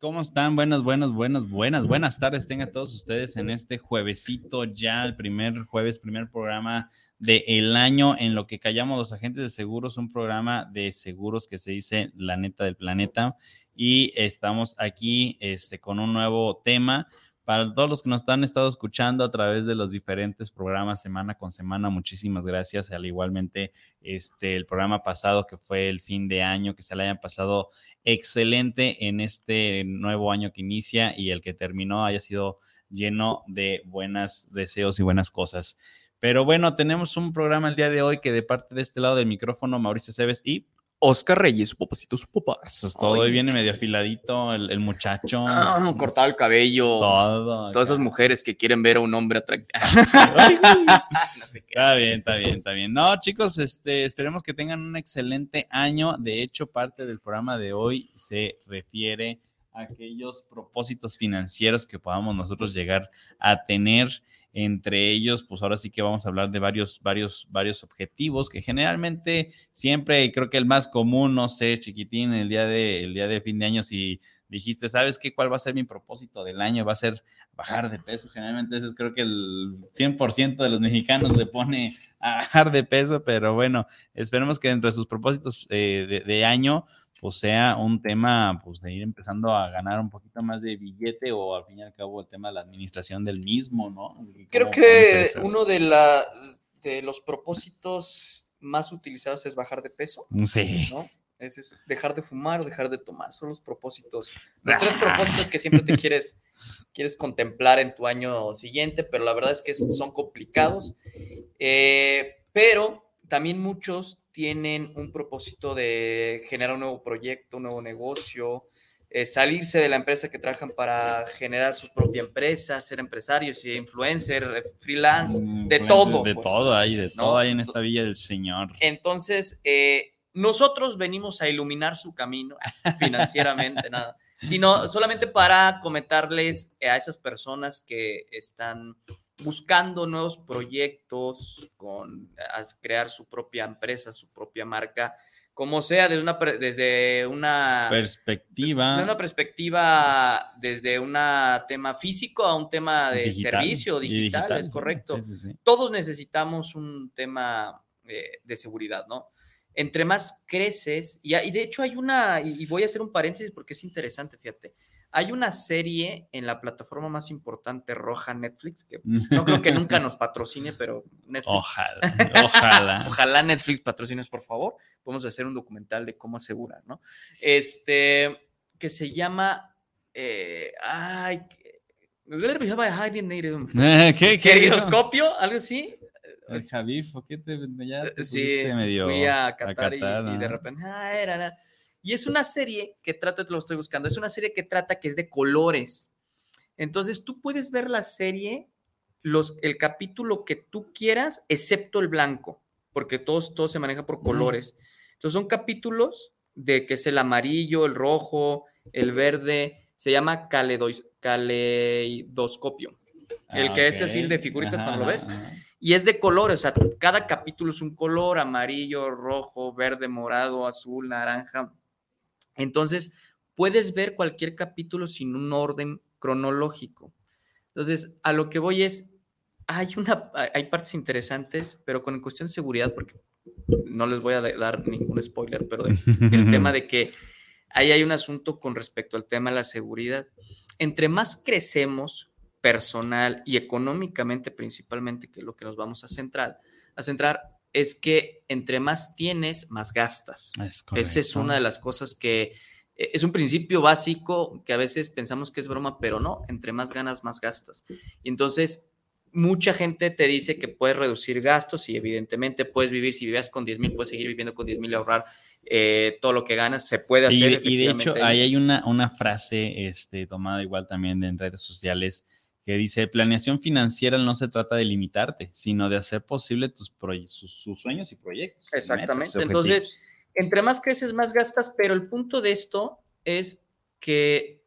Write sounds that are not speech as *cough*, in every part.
¿Cómo están? Buenas, buenas, buenas, buenas, buenas tardes. Tengan todos ustedes en este juevesito ya, el primer jueves, primer programa del año en lo que callamos los agentes de seguros, un programa de seguros que se dice La Neta del Planeta. Y estamos aquí este, con un nuevo tema para todos los que nos han estado escuchando a través de los diferentes programas semana con semana, muchísimas gracias. Al igualmente, este, el programa pasado que fue el fin de año, que se le hayan pasado excelente en este nuevo año que inicia y el que terminó haya sido lleno de buenos deseos y buenas cosas. Pero bueno, tenemos un programa el día de hoy que de parte de este lado del micrófono, Mauricio Cebes y Oscar Reyes, su papacito, su papá. Eso es todo, y viene medio afiladito el, muchacho. Ah, cortado el cabello. Todo. Todas esas mujeres que quieren ver a un hombre atractivo. *laughs* *laughs* Está bien, está bien, está bien. No, chicos, este, esperemos que tengan un excelente año. De hecho, parte del programa de hoy se refiere aquellos propósitos financieros que podamos nosotros llegar a tener entre ellos, pues ahora sí que vamos a hablar de varios, varios, varios objetivos que generalmente siempre, creo que el más común, no sé, chiquitín, el día de, el día de fin de año, si dijiste, ¿sabes qué? ¿Cuál va a ser mi propósito del año? Va a ser bajar de peso. Generalmente eso es creo que el 100% de los mexicanos le pone a bajar de peso, pero bueno, esperemos que entre sus propósitos eh, de, de año, pues sea un tema pues de ir empezando a ganar un poquito más de billete o al fin y al cabo el tema de la administración del mismo, ¿no? Creo que uno de, la, de los propósitos más utilizados es bajar de peso. Sí. ¿no? Es, dejar de fumar o dejar de tomar. Son los propósitos, los tres propósitos que siempre te quieres, quieres contemplar en tu año siguiente, pero la verdad es que son complicados. Eh, pero también muchos tienen un propósito de generar un nuevo proyecto, un nuevo negocio, eh, salirse de la empresa que trabajan para generar su propia empresa, ser empresarios y influencer, eh, freelance, mm, de todo. De pues. todo hay, de todo hay en esta villa del Señor. Entonces, eh, nosotros venimos a iluminar su camino *laughs* financieramente, nada, sino solamente para comentarles a esas personas que están buscando nuevos proyectos, con crear su propia empresa, su propia marca, como sea, desde una, desde una perspectiva. De una perspectiva, desde un tema físico a un tema de servicio digital, es correcto. Todos necesitamos un tema eh, de seguridad, ¿no? Entre más creces, y, y de hecho hay una, y voy a hacer un paréntesis porque es interesante, fíjate hay una serie en la plataforma más importante roja, Netflix, que *laughs* no creo que nunca nos patrocine, pero Netflix. Ojalá, ojalá. *laughs* ojalá Netflix patrocines, por favor. Podemos hacer un documental de cómo asegurar, ¿no? Este, que se llama. Eh, ay. *laughs* ¿Qué? ¿Qué? ¿Algo así? El Javif, qué te ya te sí, medio fui a Qatar, y, de repente, ah, era, y es una serie que trata, te lo estoy buscando, es una serie que trata que es de colores. Entonces tú puedes ver la serie, los, el capítulo que tú quieras, excepto el blanco, porque todos, todo se maneja por colores. Entonces son capítulos de que es el amarillo, el rojo, el verde, se llama caleidoscopio. el que es así de figuritas cuando lo ves. Y es de colores, o sea, cada capítulo es un color, amarillo, rojo, verde, morado, azul, naranja. Entonces, puedes ver cualquier capítulo sin un orden cronológico. Entonces, a lo que voy es, hay, una, hay partes interesantes, pero con cuestión de seguridad, porque no les voy a dar ningún spoiler, pero el tema de que ahí hay un asunto con respecto al tema de la seguridad. Entre más crecemos personal y económicamente principalmente, que es lo que nos vamos a centrar, a centrar es que entre más tienes, más gastas. Esa es una de las cosas que eh, es un principio básico que a veces pensamos que es broma, pero no, entre más ganas, más gastas. Y entonces, mucha gente te dice que puedes reducir gastos y evidentemente puedes vivir, si vivías con 10 mil, puedes seguir viviendo con 10 mil y ahorrar eh, todo lo que ganas, se puede hacer. Y, y de hecho, ahí hay una, una frase este, tomada igual también en redes sociales que dice, planeación financiera no se trata de limitarte, sino de hacer posible tus, sus, sueños y proyectos. Exactamente. Entonces, entre más creces, más gastas, pero el punto de esto es que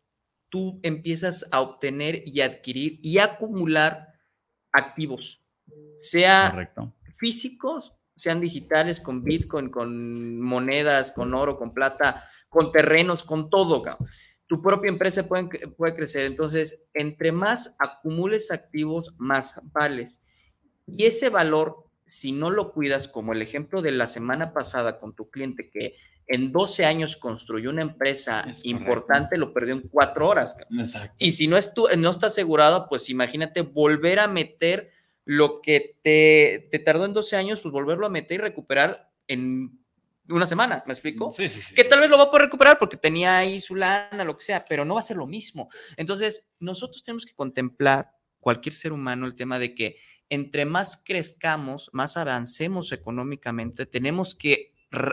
tú empiezas a obtener y adquirir y acumular activos, sea físicos, sean digitales, con Bitcoin, con monedas, con oro, con plata, con terrenos, con todo. Tu propia empresa puede, puede crecer. Entonces, entre más acumules activos, más vales. Y ese valor, si no lo cuidas, como el ejemplo de la semana pasada con tu cliente que en 12 años construyó una empresa importante, lo perdió en cuatro horas. Y si no, es no está asegurado, pues imagínate volver a meter lo que te, te, tardó en 12 años, pues volverlo a meter y recuperar en una semana, ¿me explico? Sí, sí, sí. Que tal vez lo va a poder recuperar porque tenía ahí su lana, lo que sea, pero no va a ser lo mismo. Entonces, nosotros tenemos que contemplar, cualquier ser humano, el tema de que entre más crezcamos, más avancemos económicamente, tenemos que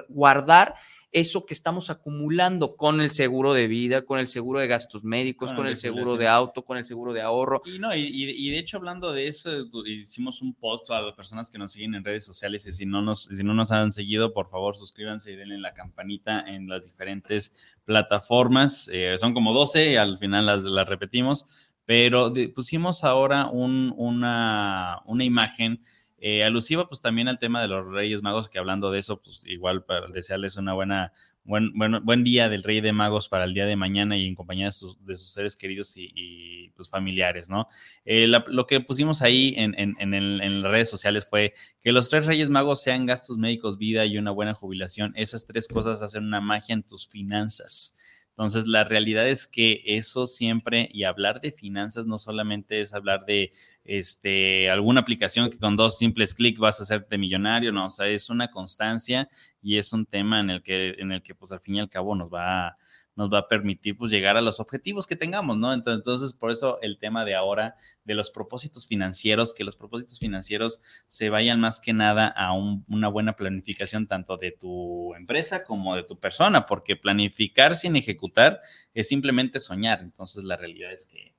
guardar eso que estamos acumulando con el seguro de vida, con el seguro de gastos médicos, con el seguro de auto, con el seguro de ahorro. Y no, y, de hecho hablando de eso, hicimos un post a las personas que nos siguen en redes sociales y si no nos, si no nos han seguido, por favor suscríbanse y denle la campanita en las diferentes plataformas. Eh, son como 12, al final las, las repetimos, pero pusimos ahora un, una, una imagen eh, alusiva pues también al tema de los Reyes Magos, que hablando de eso, pues igual para desearles una buena, buen, buen, buen día del Rey de Magos para el día de mañana y en compañía de sus, seres queridos y, pues familiares, ¿no? Eh, lo que pusimos ahí en, en, en, las redes sociales fue que los tres Reyes Magos sean gastos médicos, vida y una buena jubilación. Esas tres cosas hacen una magia en tus finanzas. Entonces, la realidad es que eso siempre, y hablar de finanzas no solamente es hablar de este, alguna aplicación que con dos simples clics vas a hacerte millonario, no, o sea, es una constancia y es un tema en el que, en el que pues al fin y al cabo nos va a, nos va a permitir pues llegar a los objetivos que tengamos, ¿no? Entonces, por eso el tema de ahora de los propósitos financieros, que los propósitos financieros se vayan más que nada a una buena planificación tanto de tu empresa como de tu persona, porque planificar sin ejecutar es simplemente soñar. Entonces, la realidad es que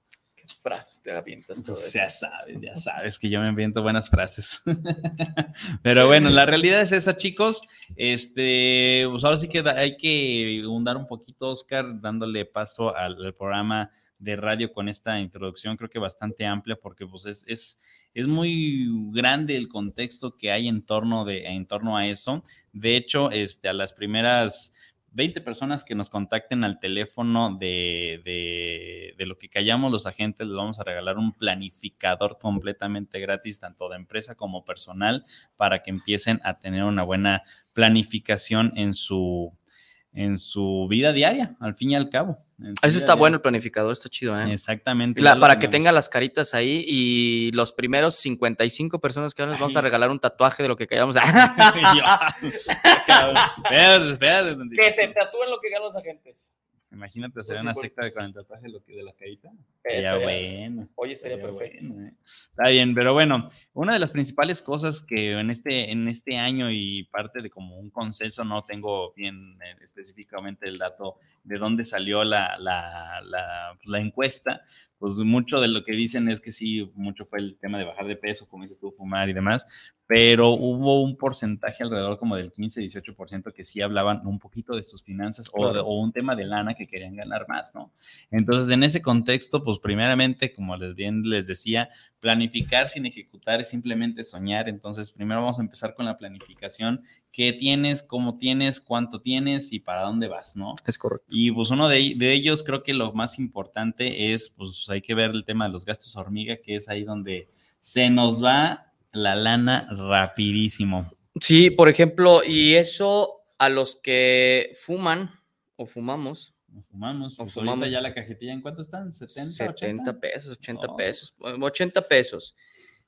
frases te avientas. Todo ya sabes, ya sabes que yo me aviento buenas frases. *laughs* Pero bueno, la realidad es esa, chicos. Este, pues ahora sí que hay que hundar un poquito, Oscar, dándole paso al, programa de radio con esta introducción, creo que bastante amplia, porque pues es, es, es muy grande el contexto que hay en torno, de, en torno a eso. De hecho, este, a las primeras 20 personas que nos contacten al teléfono de, de, lo que callamos los agentes, les vamos a regalar un planificador completamente gratis, tanto de empresa como personal, para que empiecen a tener una buena planificación en su, en su vida diaria, al fin y al cabo. Eso está bueno el planificador, está chido, ¿eh? Exactamente. para que tenga las caritas ahí y los primeros 55 personas que les vamos a regalar un tatuaje de lo que callamos. que se tatúen lo que ganan los agentes. Imagínate hacer una secta de con el tatuaje de la carita. Ya bueno. Oye, sería perfecto. ¿eh? Está bien, pero bueno, una de las principales cosas que en este, en este año y parte de como un consenso, no tengo bien eh, específicamente el dato de dónde salió la, la, la, pues, la, encuesta, pues mucho de lo que dicen es que sí, mucho fue el tema de bajar de peso, como dices tú, fumar y demás, pero hubo un porcentaje alrededor como del 15-18% que sí hablaban un poquito de sus finanzas o, o, un tema de lana que querían ganar más, ¿no? Entonces, en ese contexto, pues primeramente, como les bien les decía, planificar sin ejecutar es simplemente soñar. Entonces, primero vamos a empezar con la planificación. ¿Qué tienes? ¿Cómo tienes? ¿Cuánto tienes? Y para dónde vas, ¿no? Es correcto. Y pues uno de, de ellos, creo que lo más importante es, pues hay que ver el tema de los gastos hormiga, que es ahí donde se nos va la lana rapidísimo. Sí, por ejemplo, y eso a los que fuman o fumamos. fumamos. O pues fumamos. ya la cajetilla, ¿en cuánto están? ¿70? 70 pesos, 80 pesos, 80 pesos.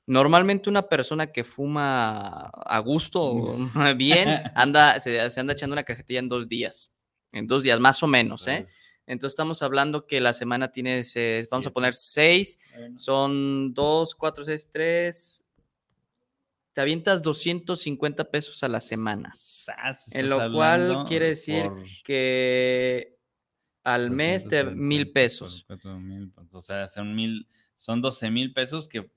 Normalmente una persona que fuma a gusto, *laughs* bien, *laughs* anda, se, anda echando una cajetilla en dos días. En dos días, más o menos, ¿eh? Pues Entonces estamos hablando que la semana tiene, vamos a poner seis, son dos, cuatro, seis, tres, te avientas 250 pesos a la semana. en lo cual quiere decir que al mes te mil pesos. Pues, o sea, son mil, son 12 mil pesos que,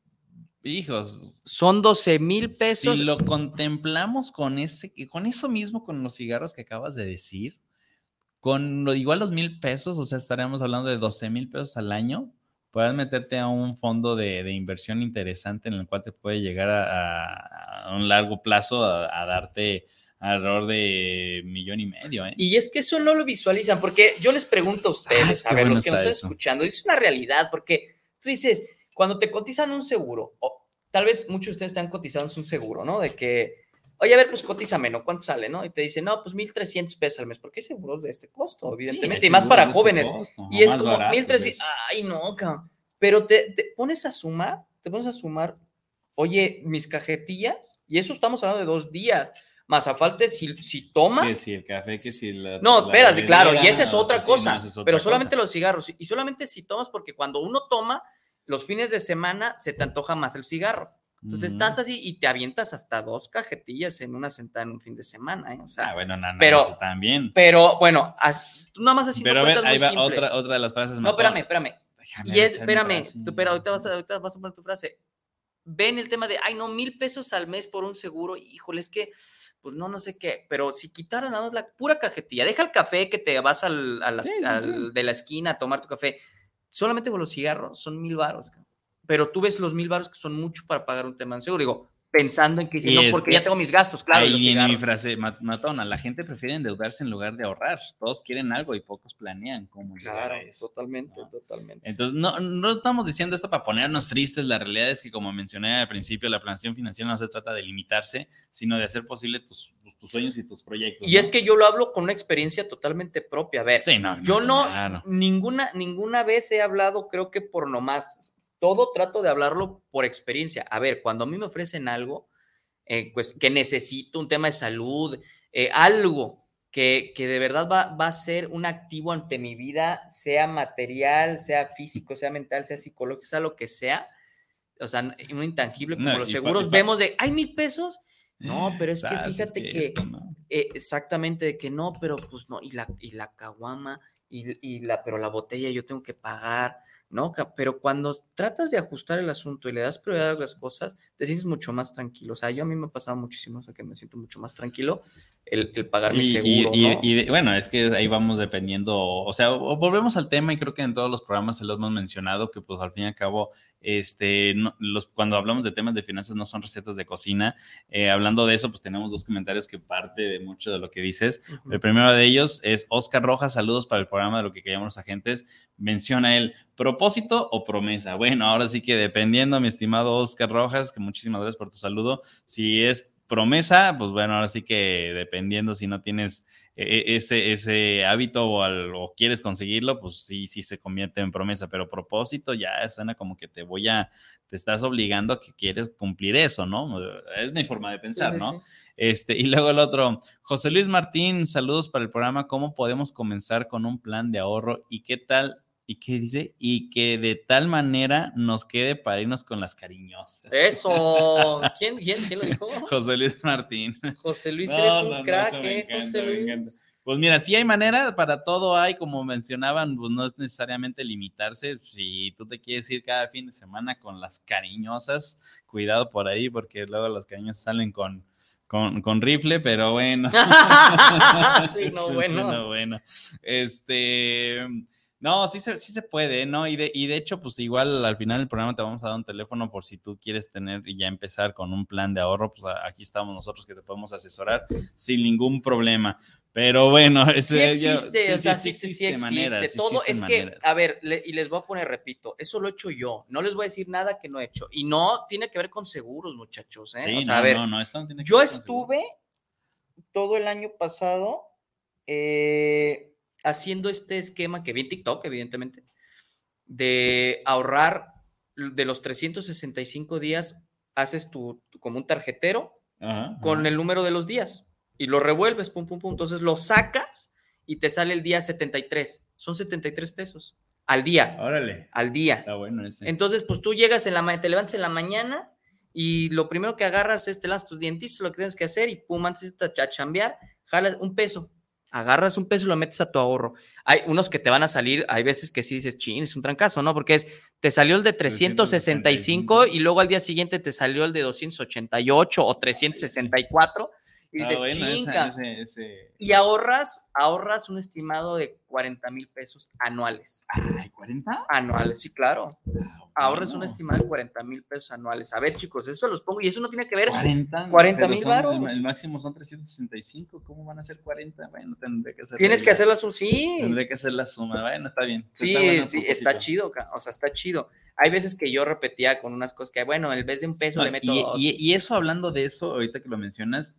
hijos. Son 12 mil pesos. Si lo contemplamos con, ese, con eso mismo, con los cigarros que acabas de decir, con igual los mil pesos, o sea, estaríamos hablando de 12 mil pesos al año, puedes meterte a un fondo de, inversión interesante en el cual te puede llegar a, un largo plazo a, darte alrededor de millón y medio. ¿eh? Y es que eso no lo visualizan, porque yo les pregunto a ustedes, a ver, los que nos están escuchando, es una realidad, porque tú dices, cuando te cotizan un seguro, o tal vez muchos de ustedes están cotizando un seguro, ¿no? De que oye, a ver, pues cotízame, ¿no? ¿Cuánto sale, no? Y te dice, no, pues 1.300 pesos al mes, porque hay seguros de este costo, evidentemente, y más para este jóvenes. y es como 1.300, pues. ay, no, cabrón. Pero te, pones a sumar, te pones a sumar, oye, mis cajetillas, y eso estamos hablando de dos días, más a falta si, si tomas. Que si el café, que si la. No, espérate, claro, y esa es otra cosa, pero solamente los cigarros, y solamente si tomas, porque cuando uno toma, los fines de semana se te antoja más el cigarro. Entonces estás así y te avientas hasta dos cajetillas en una sentada en un fin de semana, ¿eh? O sea, ah, bueno, no, no, pero, eso también. Pero bueno, tú nada más así. Pero a ver, ahí va otra, otra de las frases. No, espérame, espérame. y es, espérame, tú, pero ahorita vas, a, ahorita vas a poner tu frase. Ven el tema de, ay, no, mil pesos al mes por un seguro, híjole, es que, pues no, no sé qué, pero si quitaran nada más la pura cajetilla, deja el café que te vas al, al, de la esquina a tomar tu café, solamente con los cigarros son mil baros, pero tú ves los mil baros que son mucho para pagar un tema de seguro. Digo, pensando en que si no, porque ya tengo mis gastos, claro. Ahí viene mi frase matona, la gente prefiere endeudarse en lugar de ahorrar. Todos quieren algo y pocos planean cómo claro, Totalmente, totalmente. Entonces, no, no estamos diciendo esto para ponernos tristes, la realidad es que como mencioné al principio, la planeación financiera no se trata de limitarse, sino de hacer posible tus, tus sueños y tus proyectos. Y es que yo lo hablo con una experiencia totalmente propia. A ver, yo no, ninguna, ninguna vez he hablado, creo que por nomás todo trato de hablarlo por experiencia. A ver, cuando a mí me ofrecen algo, eh, pues que necesito un tema de salud, eh, algo que, que, de verdad va, va, a ser un activo ante mi vida, sea material, sea físico, sea mental, sea psicológico, sea lo que sea, o sea, un intangible como los seguros, vemos de, ¿hay mil pesos? No, pero es que fíjate que, eh, exactamente, de que no, pero pues no, y la, y la caguama, y, y, la, pero la botella yo tengo que pagar, ¿no? Pero cuando tratas de ajustar el asunto y le das prioridad a las cosas, te sientes mucho más tranquilo. O sea, yo a mí me ha pasado muchísimo, o sea, que me siento mucho más tranquilo el, pagar mi seguro. Y, bueno, es que ahí vamos dependiendo, o sea, volvemos al tema y creo que en todos los programas se lo hemos mencionado, que pues al fin y al cabo, este, los, cuando hablamos de temas de finanzas no son recetas de cocina. Eh, hablando de eso, pues tenemos dos comentarios que parte de mucho de lo que dices. El primero de ellos es Oscar Rojas, saludos para el programa de lo que queríamos los agentes. Menciona él, propósito o promesa. Bueno, ahora sí que dependiendo, mi estimado Oscar Rojas, que muchísimas gracias por tu saludo, si es promesa, pues bueno, ahora sí que dependiendo si no tienes e, e, ese, ese hábito o, o, quieres conseguirlo, pues sí, sí se convierte en promesa, pero propósito ya suena como que te voy a, te estás obligando a que quieres cumplir eso, ¿no? Es mi forma de pensar, ¿no? Este, y luego el otro, José Luis Martín, saludos para el programa, ¿cómo podemos comenzar con un plan de ahorro y qué tal y que dice, y que de tal manera nos quede para irnos con las cariñosas. Eso. *laughs* ¿Quién, quién, quién lo dijo? José Luis Martín. José Luis, eres un crack, ¿eh? José Luis. Pues mira, sí hay manera, para todo hay, como mencionaban, pues no es necesariamente limitarse. Si tú te quieres ir cada fin de semana con las cariñosas, cuidado por ahí, porque luego las cariñosas salen con, con, con rifle, pero bueno. *laughs* sí, *laughs* no, bueno. No, bueno. Este, no, sí se, sí se puede, ¿no? Y de, y de hecho, pues igual al final del programa te vamos a dar un teléfono por si tú quieres tener y ya empezar con un plan de ahorro, pues aquí estamos nosotros que te podemos asesorar sin ningún problema. Pero bueno, sí existe, sí, sí. Todo es que, a ver, y les voy a poner, repito, eso lo he hecho yo. No les voy a decir nada que no he hecho. Y no tiene que ver con seguros, muchachos. ¿eh? o sea, a ver, no, no, esto tiene que yo estuve todo el año pasado. Eh, haciendo este esquema que vi en TikTok, evidentemente, de ahorrar de los 365 días, haces tu, como un tarjetero con el número de los días y lo revuelves, pum, pum, pum. Entonces lo sacas y te sale el día 73. Son 73 pesos al día. Órale. Al día. Está bueno ese. Entonces, pues tú llegas en la te levantas en la mañana y lo primero que agarras es te las tus dientes, lo que tienes que hacer y pum, antes de chambear, jalas un peso agarras un peso y lo metes a tu ahorro. Hay unos que te van a salir, hay veces que sí dices, chin, es un trancazo, ¿no? Porque es, te salió el de 365 y luego al día siguiente te salió el de 288 o 364 y ah, dices, Y ahorras, ahorras un estimado de 40 mil pesos anuales. Ay, ¿40? Anuales, sí, claro. Ah, ahorras un estimado de 40 mil pesos anuales. A ver, chicos, eso los pongo y eso no tiene que ver. 40 mil baros. El, máximo son 365. ¿Cómo van a ser 40? Bueno, tendré que hacer. Tienes que hacer la suma, sí. Tendré que hacer la suma. Bueno, está bien. Sí, sí, está chido. O sea, está chido hay veces que yo repetía con unas cosas que, bueno, en vez de un peso le meto y, dos. Y, eso, hablando de eso, ahorita que lo mencionas,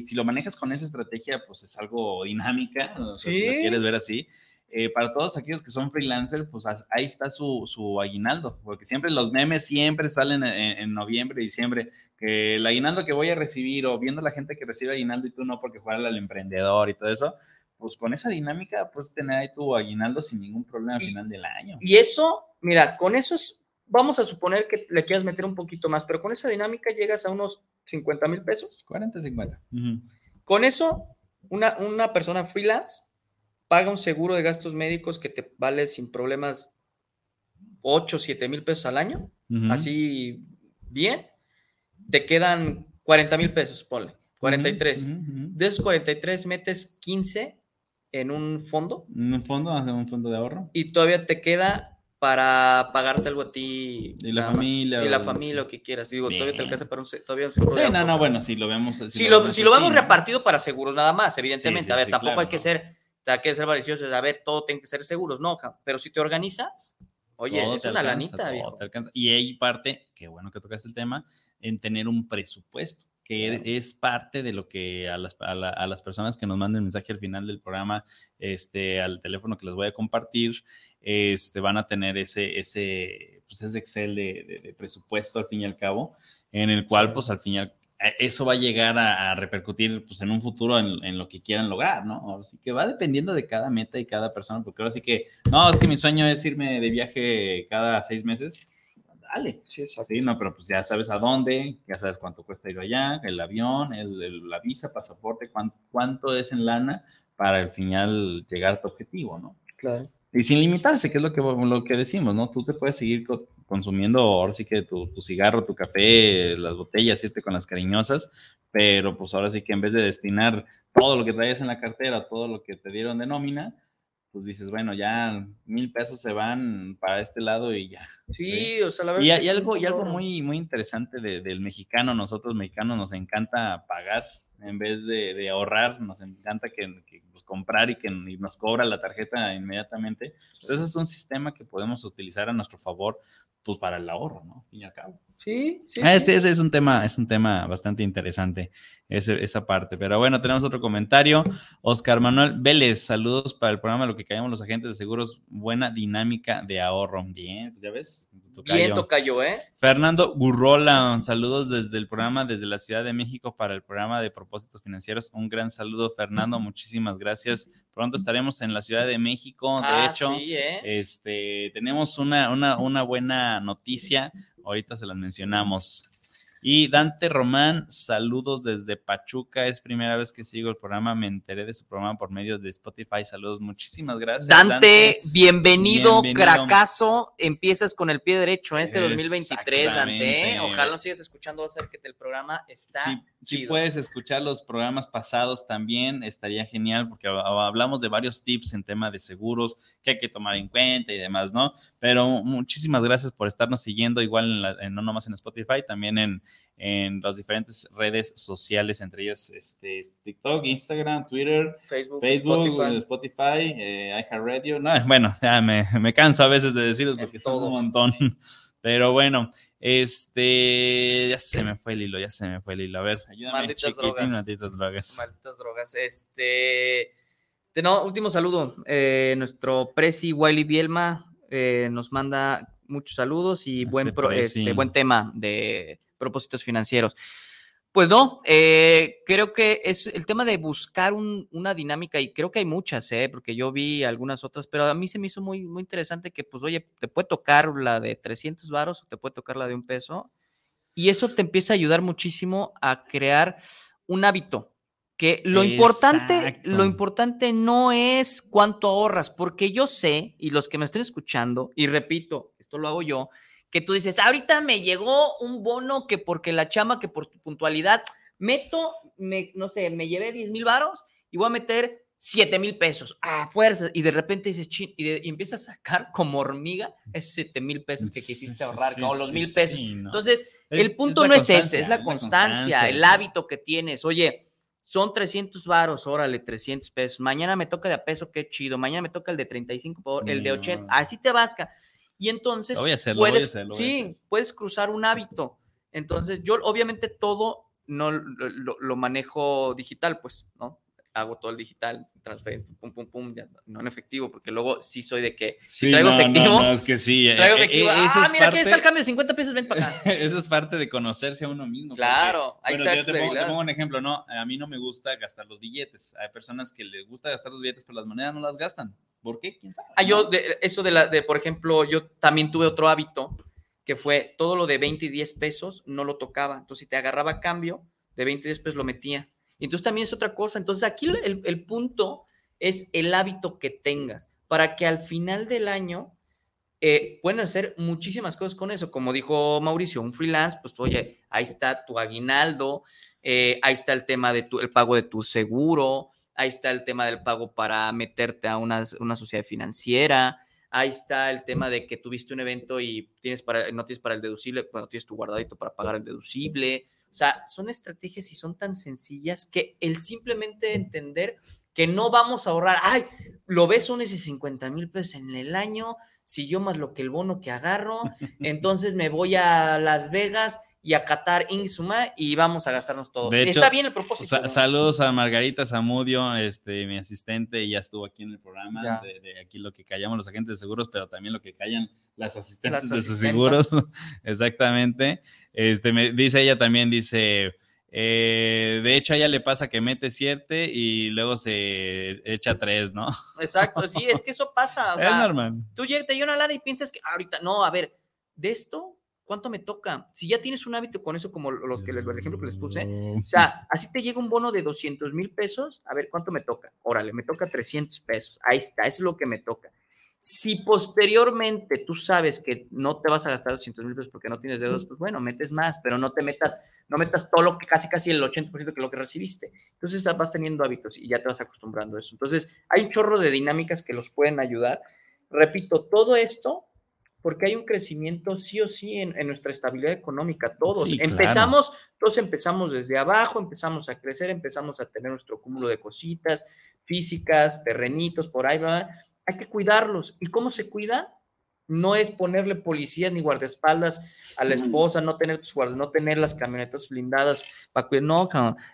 si, si lo manejas con esa estrategia, pues es algo dinámica, o sea, si lo quieres ver así. Eh, para todos aquellos que son freelancers, pues ahí está su, su aguinaldo, porque siempre los memes siempre salen en, en, noviembre, diciembre, que el aguinaldo que voy a recibir o viendo la gente que recibe aguinaldo y tú no porque juega al emprendedor y todo eso, pues con esa dinámica, pues tener ahí tu aguinaldo sin ningún problema al final del año. Y eso, mira, con esos vamos a suponer que le quieras meter un poquito más, pero con esa dinámica llegas a unos 50 mil pesos. 40, 50. Con eso, una, una persona freelance paga un seguro de gastos médicos que te vale sin problemas 8, 7 mil pesos al año, así bien, te quedan 40 mil pesos, ponle, 43. De esos 43 metes 15 en un fondo. En un fondo, un fondo de ahorro. Y todavía te queda para pagarte algo a ti. Y la familia. Y la familia, lo que quieras. Digo, todavía te alcanza para un, todavía Sí, no, no, bueno, si lo vemos. Si, lo, vemos, si lo vemos repartido para seguros nada más, evidentemente. a ver, tampoco hay que ser, hay que ser malicioso, a ver, todo tiene que ser seguros, no, pero si te organizas, oye, es una lanita, Y hay parte, qué bueno que tocaste el tema, en tener un presupuesto que es parte de lo que a las, a, las, personas que nos manden mensaje al final del programa, este, al teléfono que les voy a compartir, este, van a tener ese, ese, pues ese Excel de, presupuesto al fin y al cabo, en el cual, pues al final, e, eso va a llegar a, repercutir pues, en un futuro en, en, lo que quieran lograr, ¿no? Así que va dependiendo de cada meta y cada persona, porque ahora sí que, no, es que mi sueño es irme de viaje cada seis meses dale. Sí, Sí, no, pero pues ya sabes a dónde, ya sabes cuánto cuesta ir allá, el avión, el, la visa, pasaporte, cuánto, es en lana para al final llegar a tu objetivo, ¿no? Claro. Y sin limitarse, que es lo que, lo que decimos, ¿no? Tú te puedes seguir consumiendo ahora sí que tu, tu, cigarro, tu café, las botellas, irte con las cariñosas, pero pues ahora sí que en vez de destinar todo lo que traes en la cartera, todo lo que te dieron de nómina, pues dices, bueno, ya mil pesos se van para este lado y ya. Sí, o sea, la verdad. Y, hay algo, y algo muy, muy interesante del mexicano, nosotros mexicanos nos encanta pagar en vez de, ahorrar, nos encanta que, pues, comprar y que nos cobra la tarjeta inmediatamente. Pues ese es un sistema que podemos utilizar a nuestro favor, pues para el ahorro, ¿no? Y al cabo. Sí, sí. Este, es un tema, es un tema bastante interesante, esa parte. Pero bueno, tenemos otro comentario. Oscar Manuel Vélez, saludos para el programa Lo que callamos los agentes de seguros. Buena dinámica de ahorro. Bien, pues ya ves. Bien, tocayo, ¿eh? Fernando Gurrola, saludos desde el programa, desde la Ciudad de México para el programa de propósitos financieros. Un gran saludo, Fernando. Muchísimas gracias. Pronto estaremos en la Ciudad de México. De ah, hecho, ¿eh? este, tenemos una, una, una buena noticia Ahorita se las mencionamos. Y Dante Román, saludos desde Pachuca. Es primera vez que sigo el programa. Me enteré de su programa por medio de Spotify. Saludos, muchísimas gracias. Dante, bienvenido, cracazo. Empiezas con el pie derecho en este 2023, Dante. Ojalá lo sigas escuchando. Va a que el programa está. Si puedes escuchar los programas pasados también, estaría genial porque hablamos de varios tips en tema de seguros que hay que tomar en cuenta y demás, ¿no? Pero muchísimas gracias por estarnos siguiendo, igual en no nomás en Spotify, también en, en las diferentes redes sociales, entre ellas este, TikTok, Instagram, Twitter, Facebook, Spotify, eh, iHeartRadio. No, *laughs* bueno, ya me, me, canso a veces de decirlos porque son un montón. *laughs* Pero bueno, este, ya se me fue el hilo, ya se me fue el hilo. A ver, ayúdame, malditas drogas. malditas drogas. Malditas drogas. Este, no, último saludo. Eh, nuestro Prezi Wiley Bielma eh, nos manda muchos saludos y buen, este, buen tema de propósitos financieros. Pues no, eh, creo que es el tema de buscar una dinámica y creo que hay muchas, ¿eh? porque yo vi algunas otras, pero a mí se me hizo muy, muy interesante que, pues, oye, te puede tocar la de 300 varos o te puede tocar la de un peso y eso te empieza a ayudar muchísimo a crear un hábito que lo importante, lo importante no es cuánto ahorras, porque yo sé, y los que me estén escuchando, y repito, esto lo hago yo, que tú dices, ahorita me llegó un bono que porque la chama, que por tu puntualidad, meto, me, no sé, me llevé 10 mil varos y voy a meter 7 mil pesos a fuerza. Y de repente dices, y, y, empiezas a sacar como hormiga esos 7 mil pesos que quisiste ahorrar, o los mil pesos. Entonces, el punto no es ese, es la constancia, el hábito que tienes. Oye, son 300 varos, órale, 300 pesos. Mañana me toca de a peso, qué chido. Mañana me toca el de 35, el de 80. Así te vasca. Y entonces puedes, sí, puedes cruzar un hábito. Entonces, yo obviamente todo no lo, manejo digital, pues, ¿no? Hago todo el digital, transferencia, pum, pum, pum, no en efectivo, porque luego sí soy de que si traigo efectivo. No, es que sí. Eh, *laughs* traigo eh, efectivo. Eh, ah, mira, aquí está el cambio de 50 pesos, ven para acá. *laughs* eso es parte de conocerse a uno mismo. Claro, porque, bueno, yo te pongo, te pongo, un ejemplo, ¿no? A mí no me gusta gastar los billetes. Hay personas que les gusta gastar los billetes, pero las monedas no las gastan. ¿Por qué? ¿Quién sabe? Ah, yo, de, eso de la, de, por ejemplo, yo también tuve otro hábito que fue todo lo de 20 y 10 pesos no lo tocaba. Entonces, si te agarraba cambio de 20 y 10 pesos, lo metía. Entonces también es otra cosa. Entonces, aquí el, el punto es el hábito que tengas para que al final del año eh, hacer muchísimas cosas con eso. Como dijo Mauricio, un freelance, pues oye, ahí está tu aguinaldo, eh, ahí está el tema del el pago de tu seguro, ahí está el tema del pago para meterte a una, una sociedad financiera, Ahí está el tema de que tuviste un evento y tienes para, no tienes para el deducible, bueno, tienes tu guardadito para pagar el deducible. O sea, son estrategias y son tan sencillas que el simplemente entender que no vamos a ahorrar, ay, lo ves son ese 50 mil pesos en el año, si yo más lo que el bono que agarro, *laughs* entonces me voy a Las Vegas y a Qatar Insuma y vamos a gastarnos todo. Está bien el propósito. Saludos a Margarita Zamudio, este, mi asistente, ya estuvo aquí en el programa, de, aquí lo que callamos los agentes de seguros, pero también lo que callan las asistentes de sus seguros. *laughs* Exactamente. Este, me dice ella también, dice... Eh, de hecho, a ella le pasa que mete siete y luego se echa tres, ¿no? Exacto, sí, es que eso pasa. *laughs* es normal. Tú te llega una lana y piensas que ahorita, no, a ver, de esto ¿cuánto me toca? Si ya tienes un hábito con eso, como los que, el ejemplo que les puse, o sea, así te llega un bono de 200 mil pesos, a ver, ¿cuánto me toca? Órale, me toca 300 pesos, ahí está, eso es lo que me toca. Si posteriormente tú sabes que no te vas a gastar 200 mil pesos porque no tienes dedos, pues bueno, metes más, pero no te metas, no metas todo lo que casi, casi el 80% que lo que recibiste. Entonces vas teniendo hábitos y ya te vas acostumbrando a eso. Entonces hay un chorro de dinámicas que los pueden ayudar. Repito, todo esto porque hay un crecimiento sí o sí en, nuestra estabilidad económica, todos. empezamos, todos empezamos desde abajo, empezamos a crecer, empezamos a tener nuestro cúmulo de cositas físicas, terrenitos, por ahí va. Hay que cuidarlos. ¿Y cómo se cuida? No es ponerle policías ni guardaespaldas a la esposa, no tener tus guardas, no tener las camionetas blindadas para cuidar. No,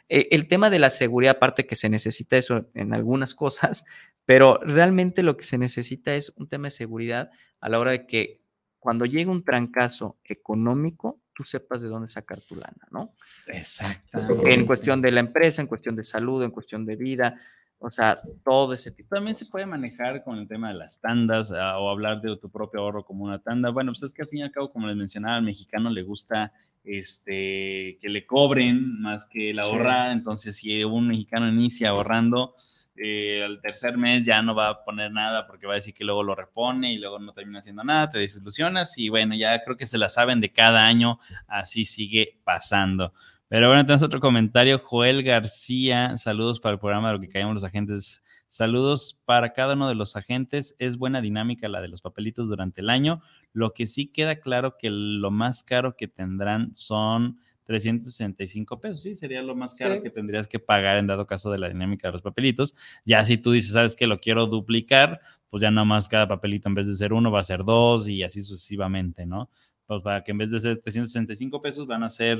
eh, el tema de la seguridad, aparte que se necesita eso en algunas cosas, pero realmente lo que se necesita es un tema de seguridad a la hora de que cuando llegue un trancazo económico, tú sepas de dónde sacar tu lana, ¿no? Exacto. En cuestión de la empresa, en cuestión de salud, en cuestión de vida, o sea, todo ese tipo. También se puede manejar con el tema de las tandas ah, o hablar de tu propio ahorro como una tanda. Bueno, pues es que al fin y al cabo, como les mencionaba, al mexicano le gusta este, que le cobren más que el ahorrar. Entonces, si un mexicano inicia ahorrando, eh, al tercer mes ya no va a poner nada porque va a decir que luego lo repone y luego no termina haciendo nada, te desilusionas y bueno, ya creo que se la saben de cada año, así sigue pasando. Pero bueno, tenemos otro comentario, Joel García, saludos para el programa de lo que caemos los agentes. Saludos para cada uno de los agentes. Es buena dinámica la de los papelitos durante el año. Lo que sí queda claro que lo más caro que tendrán son 365 pesos, sí, sería lo más caro que tendrías que pagar en dado caso de la dinámica de los papelitos. Ya si tú dices, sabes que lo quiero duplicar, pues ya nada más cada papelito en vez de ser uno va a ser dos y así sucesivamente, ¿no? Pues para que en vez de ser 365 pesos van a ser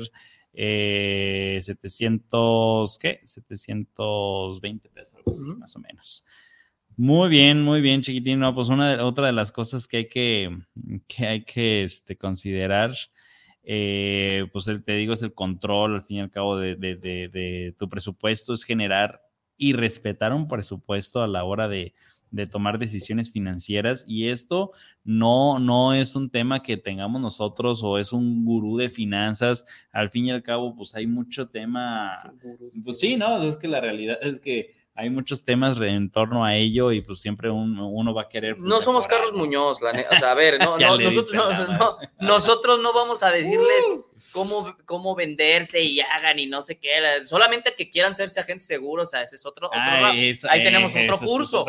700, eh, ¿qué? 720 pesos, más o menos. Muy bien, muy bien, chiquitín. No, pues una otra de las cosas que hay que, que, hay que este, considerar eh, pues te digo, es el control al fin y al cabo de, tu presupuesto, es generar y respetar un presupuesto a la hora de, de tomar decisiones financieras y esto no, no es un tema que tengamos nosotros o es un gurú de finanzas. Al fin y al cabo, pues hay mucho tema. Pues sí, no, es que la realidad es que hay muchos temas en torno a ello y pues siempre uno va a querer. Pues, no somos Carlos Muñoz, la o sea, a ver, no, *laughs* nosotros, no, vamos a decirles *laughs* cómo, cómo venderse y hagan y no sé qué, solamente que quieran serse agentes seguros, o sea, ese es otro, otro ahí tenemos otro curso.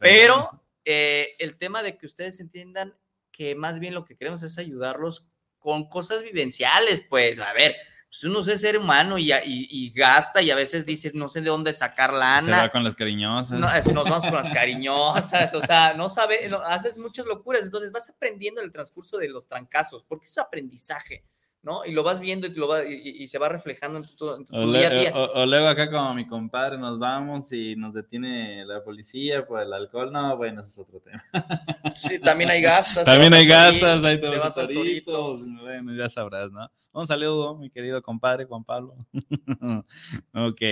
pero eh, el tema de que ustedes entiendan que más bien lo que queremos es ayudarlos con cosas vivenciales, pues, a ver, pues uno es ser humano y, gasta y a veces dice, no sé de dónde sacar lana. Se va con las cariñosas. No, nos vamos con las *laughs* cariñosas, o sea, no sabe, haces muchas locuras, entonces vas aprendiendo en el transcurso de los trancazos, porque es aprendizaje. ¿No? Y lo vas viendo y, lo va, y, se va reflejando en tu, día a día. O, luego acá como mi compadre nos vamos y nos detiene la policía por el alcohol, no, bueno, ese es otro tema. Sí, también hay gastas. *laughs* También hay gastas, hay todos toritos, bueno, ya sabrás, ¿no? Un saludo, mi querido compadre Juan Pablo. *laughs* ok,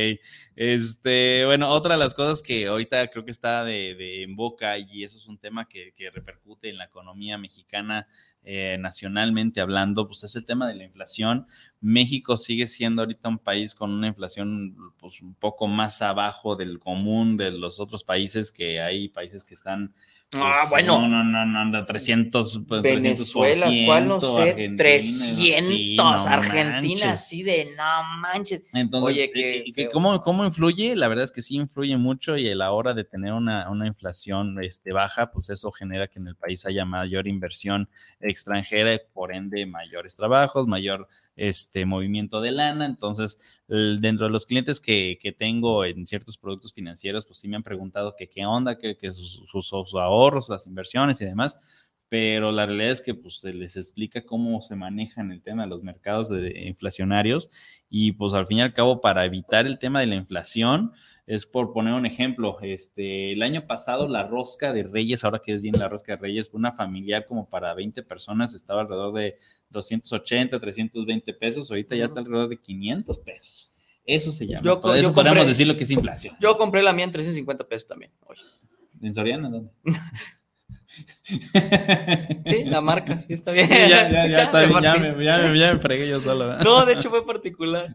este, bueno, otra de las cosas que ahorita creo que está de, de en boca y eso es un tema que, que repercute en la economía mexicana eh, nacionalmente hablando, pues es el tema de la inflación. México sigue siendo ahorita un país con una inflación pues un poco más abajo del común de los otros países, que hay países que están ah, pues, bueno. No, no, no, no, 300, pues, Venezuela, ¿cuál no sé? 300, Argentina, sí de no manches. Entonces, Oye, eh, ¿cómo, ¿cómo influye? La verdad es que sí influye mucho y a la hora de tener una, una inflación este, baja, pues eso genera que en el país haya mayor inversión extranjera, por ende mayores trabajos, mayor este movimiento de lana. Entonces, dentro de los clientes que, que, tengo en ciertos productos financieros, pues sí me han preguntado qué onda, que, que sus, sus, ahorros, las inversiones y demás. Pero la realidad es que pues, se les explica cómo se manejan el tema de los mercados de, inflacionarios y pues al fin y al cabo para evitar el tema de la inflación, es por poner un ejemplo, este, el año pasado la rosca de Reyes, ahora que es bien la rosca de Reyes, una familiar como para 20 personas estaba alrededor de 280, 320 pesos, ahorita ya está alrededor de 500 pesos. Eso se llama. Yo, Por eso podemos decir lo que es inflación. Yo compré la mía en 350 pesos también. Hoy. ¿En Soriana dónde? *laughs* Sí, la marca, sí, está bien. ya, ya, *laughs* ya, está bien, ya, me, ya, me, ya, me, fregué yo solo. No, de hecho fue particular.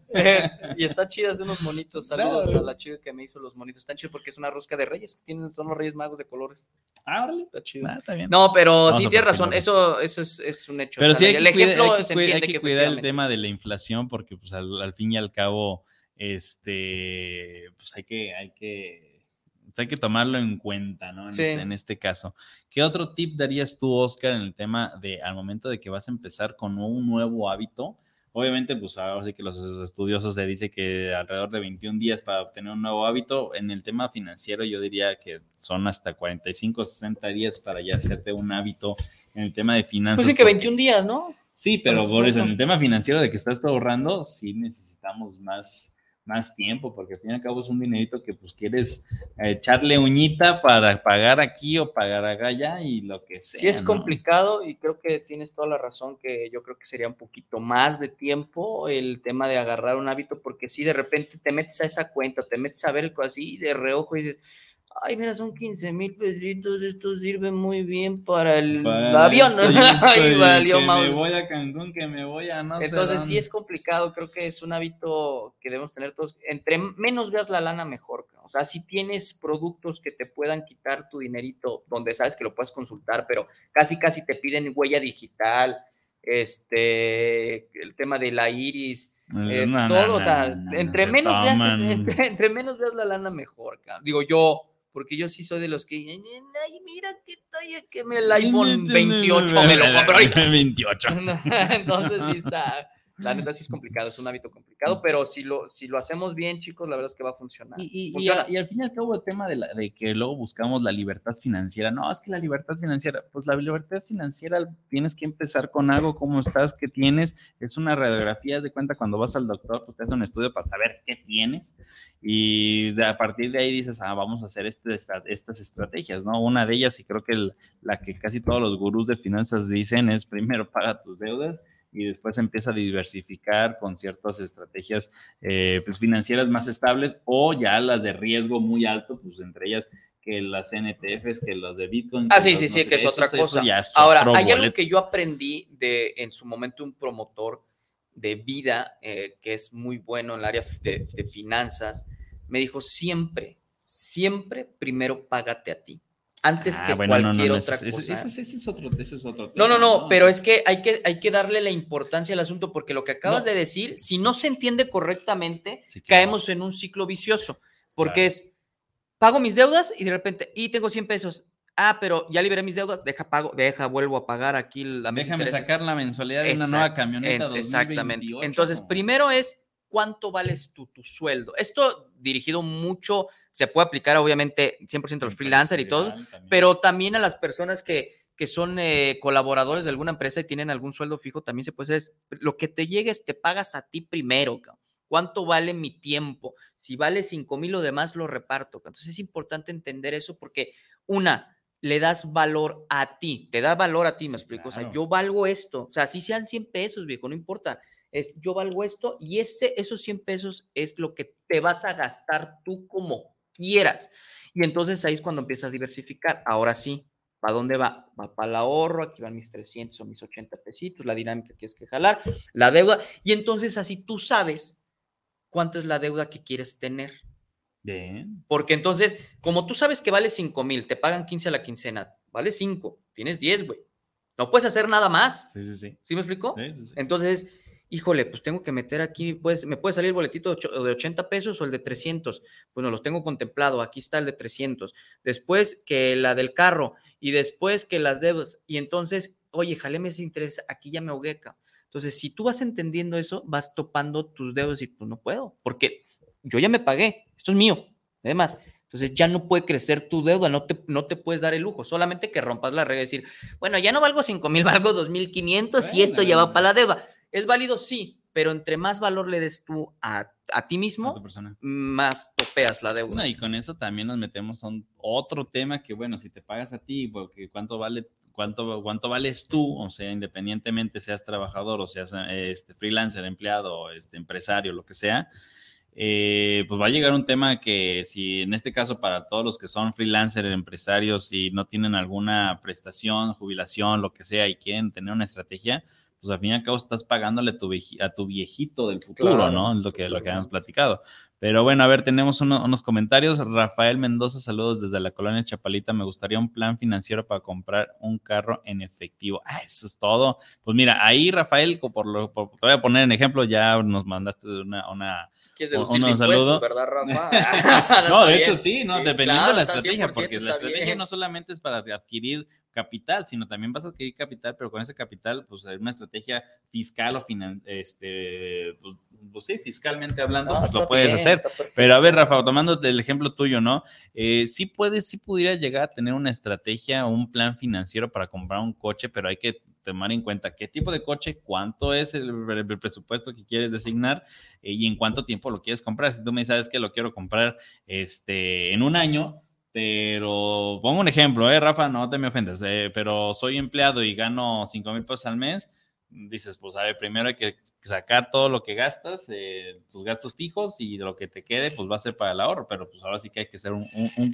y está chida, hace unos monitos. Saludos a la chica que me hizo los monitos. Están chidos porque es una rosca de reyes. Tienen, son los reyes magos de colores. Ah, órale. Está chido. Ah, está bien. No, pero sí, tienes razón. Eso, eso es, es, un hecho. Pero sí, hay el que ejemplo hay que, cuidar, hay que cuidar el tema de la inflación porque, pues, al, al fin y al cabo, este, pues hay que, hay que hay que tomarlo en cuenta, ¿no? Este, en, este, caso. ¿Qué otro tip darías tú, Oscar, en el tema de al momento de que vas a empezar con un nuevo hábito? Obviamente, pues ahora sí que los estudiosos se dice que alrededor de 21 días para obtener un nuevo hábito. En el tema financiero, yo diría que son hasta 45, 60 días para ya hacerte un hábito en el tema de finanzas. Pues sí que 21 días, ¿no? Sí, pero por eso, en el tema financiero de que estás ahorrando, sí necesitamos más, más tiempo, porque al fin y al cabo es un dinerito que pues quieres echarle uñita para pagar aquí o pagar allá y lo que sea. Sí es complicado y creo que tienes toda la razón que yo creo que sería un poquito más de tiempo el tema de agarrar un hábito, porque si de repente te metes a esa cuenta, te metes a ver el así de reojo y dices, ay, mira, son 15 mil pesitos, esto sirve muy bien para el avión. *laughs* Ay, valió que me voy a Cancún, que me voy a no Entonces sí es complicado, creo que es un hábito que debemos tener todos. Entre menos veas la lana, mejor. O sea, si tienes productos que te puedan quitar tu dinerito, donde sabes que lo puedes consultar, pero casi, casi te piden huella digital, este, el tema de la iris, eh, todo, o sea, entre, menos veas, *laughs* entre, menos veas la lana, mejor. Digo, yo porque yo sí soy de los que, ay, mira qué talla que me el iPhone 28 me lo compró. 28. *laughs* *laughs* Entonces sí está, la neta sí es complicado, es un hábito complicado, pero si lo, si lo hacemos bien, chicos, la verdad es que va a funcionar. Y, y, al fin y al cabo el tema de, la, de, que luego buscamos la libertad financiera, no, es que la libertad financiera, pues la libertad financiera tienes que empezar con algo, cómo estás, qué tienes, es una radiografía de cuenta cuando vas al doctor, pues te haces un estudio para saber qué tienes y a partir de ahí dices, ah, vamos a hacer este, estas estrategias, ¿no? Una de ellas, y creo que la que casi todos los gurús de finanzas dicen es primero paga tus deudas y después empieza a diversificar con ciertas estrategias eh, pues, financieras más estables o ya las de riesgo muy alto, pues entre ellas que las NTFs, que las de Bitcoin. Ah, sí, sí, sí, que es otra cosa. Ahora, hay algo que yo aprendí de en su momento un promotor de vida eh, que es muy bueno en el área de, de finanzas, me dijo siempre, siempre primero págate a ti antes ah, que cualquier otra cosa. Ese, es otro, ese, es otro, tema. No, no, no, pero es que hay, que hay que darle la importancia al asunto porque lo que acabas de decir, si no se entiende correctamente, caemos en un ciclo vicioso, porque es, pago mis deudas y de repente, y tengo 100 pesos. Ah, pero ya liberé mis deudas, deja pago, deja, vuelvo a pagar aquí la Déjame sacar la mensualidad de una nueva camioneta. exactamente. Entonces, primero es cuánto vales tu, tu sueldo. Esto dirigido mucho, se puede aplicar obviamente 100% a los freelancers y todo, pero también a las personas que, que son eh, colaboradores de alguna empresa y tienen algún sueldo fijo, también se puede hacer, lo que te llegues, te pagas a ti primero, ¿Cuánto vale mi tiempo? Si vale 5 mil o demás, lo reparto. Entonces es importante entender eso porque, una, le das valor a ti, te da valor a ti, me explico. O sea, yo valgo esto. O sea, si sean 100 pesos, viejo, no importa es yo valgo esto y ese, esos 100 pesos es lo que te vas a gastar tú como quieras. Y entonces ahí es cuando empiezas a diversificar. Ahora sí, ¿para dónde va? Va para el ahorro, aquí van mis 300 o mis 80 pesitos, la dinámica que es que jalar, la deuda. Y entonces así tú sabes cuánto es la deuda que quieres tener. Bien. Porque entonces, como tú sabes que vale 5 mil, te pagan 15 a la quincena, vale 5, tienes 10, güey. No puedes hacer nada más. Sí, sí, sí. ¿Sí me explico? Sí, sí, sí. Entonces, híjole, pues tengo que meter aquí, pues, me puede salir el boletito de 80 pesos o el de 300. Bueno, los tengo contemplado, aquí está el de 300. Después que la del carro y después que las deudas. Y entonces, oye, jaleme ese interés, aquí ya me ahogueca. Entonces, si tú vas entendiendo eso, vas topando tus dedos y pues no puedo, porque yo ya me pagué, esto es mío. Además, entonces ya no puede crecer tu deuda, no te, no te puedes dar el lujo, solamente que rompas la regla y decir, bueno, ya no valgo 5 mil, valgo 2.500 y esto ya va para la deuda. ¿Es válido? Sí, pero entre más valor le des tú a, ti mismo, más topeas la deuda. y con eso también nos metemos a otro tema que, bueno, si te pagas a ti, porque cuánto vale, cuánto, cuánto vales tú, o sea, independientemente seas trabajador o seas este, freelancer, empleado, este, empresario, lo que sea, eh, pues va a llegar un tema que si en este caso para todos los que son freelancers, empresarios y no tienen alguna prestación, jubilación, lo que sea, y quieren tener una estrategia, pues al fin y al cabo estás pagándole a tu, a tu viejito del futuro, ¿no? Es lo que, lo que habíamos platicado. Pero bueno, a ver, tenemos unos comentarios. Rafael Mendoza, saludos desde la colonia Chapalita. Me gustaría un plan financiero para comprar un carro en efectivo. Ah, eso es todo. Pues mira, ahí Rafael, por lo, te voy a poner en ejemplo, ya nos mandaste una, una un, saludo. ¿verdad, Rafa? *laughs* *laughs* no, de hecho sí, ¿no? Dependiendo de la estrategia, porque la estrategia no solamente es para adquirir capital, sino también vas a adquirir capital, pero con ese capital, pues es una estrategia fiscal o finan este, pues, pues, sí, fiscalmente hablando, pues lo puedes hacer. Pero a ver, Rafa, tomando el ejemplo tuyo, ¿no? Eh, sí puedes, sí pudiera llegar a tener una estrategia o un plan financiero para comprar un coche, pero hay que tomar en cuenta qué tipo de coche, cuánto es el, presupuesto que quieres designar eh, y en cuánto tiempo lo quieres comprar. Si tú me sabes que lo quiero comprar este, en un año, pero pongo un ejemplo, ¿eh, Rafa? No te me ofendas, eh, pero soy empleado y gano 5 mil pesos al mes. Dices, pues a ver, primero hay que sacar todo lo que gastas, eh, tus gastos fijos y lo que te quede, pues va a ser para el ahorro, pero pues ahora sí que hay que hacer un,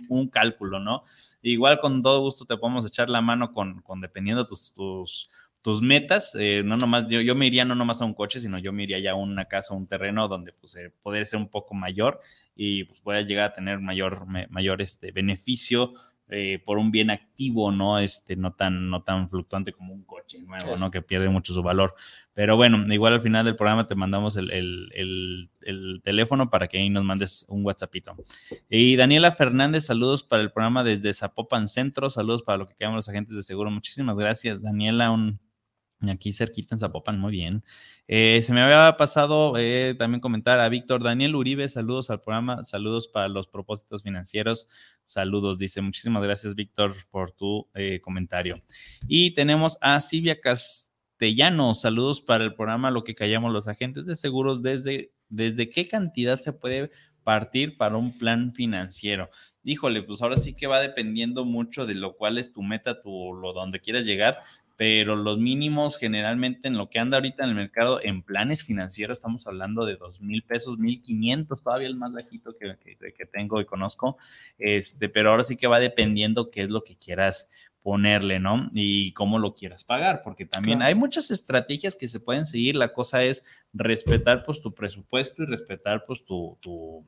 un, cálculo, ¿no? Igual con todo gusto te podemos echar la mano con, con dependiendo tus, tus, tus metas, eh, no nomás, yo, yo me iría no nomás a un coche, sino yo me iría ya a una casa, un terreno donde pues poder ser un poco mayor y pues pueda llegar a tener mayor, mayor este, beneficio eh, por un bien activo, ¿no? Este, no tan, no tan fluctuante como un coche nuevo, ¿no? Que pierde mucho su valor. Pero bueno, igual al final del programa te mandamos el, el, el, teléfono para que ahí nos mandes un WhatsAppito. Y Daniela Fernández, saludos para el programa desde Zapopan Centro, saludos para lo que quedamos los agentes de seguro. Muchísimas gracias, Daniela, un, Aquí cerquita en Zapopan, muy bien. Eh, se me había pasado eh, también comentar a Víctor Daniel Uribe, saludos al programa, saludos para los propósitos financieros, saludos, dice, muchísimas gracias Víctor por tu eh, comentario. Y tenemos a Silvia Castellano, saludos para el programa Lo que callamos los agentes de seguros, desde, desde qué cantidad se puede partir para un plan financiero. Híjole, pues ahora sí que va dependiendo mucho de lo cual es tu meta, tu, lo donde quieras llegar, pero los mínimos generalmente en lo que anda ahorita en el mercado, en planes financieros, estamos hablando de dos mil pesos, mil quinientos, todavía el más bajito que, que, tengo y conozco, este, pero ahora sí que va dependiendo qué es lo que quieras ponerle, ¿no? Y cómo lo quieras pagar, porque también hay muchas estrategias que se pueden seguir. La cosa es respetar pues tu presupuesto y respetar pues tu, tu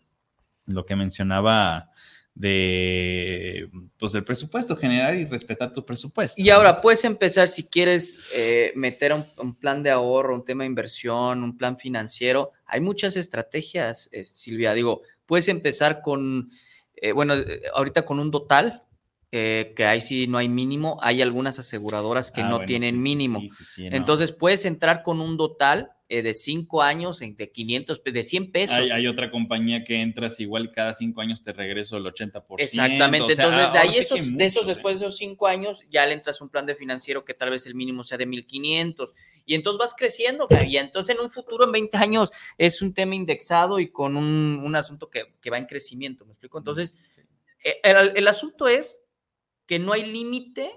lo que mencionaba de pues el presupuesto general y respetar tu presupuesto. Y ahora puedes empezar si quieres eh, meter un, plan de ahorro, un tema de inversión, un plan financiero. Hay muchas estrategias, Silvia. Digo, puedes empezar con, eh, bueno, eh, ahorita con un total, que ahí sí no hay mínimo. Hay algunas aseguradoras que ah, no tienen mínimo. Entonces puedes entrar con un total eh, de cinco años, de 500, de 100 pesos. Hay, otra compañía que entras igual cada cinco años te regreso el 80%. Exactamente, entonces de ahí esos, de esos, después de esos cinco años, ya le entras un plan de financiero que tal vez el mínimo sea de 1500 y entonces vas creciendo, y entonces en un futuro, en 20 años, es un tema indexado y con un, un asunto que, que, va en crecimiento, ¿me explico? Entonces, eh, el, el asunto es que no hay límite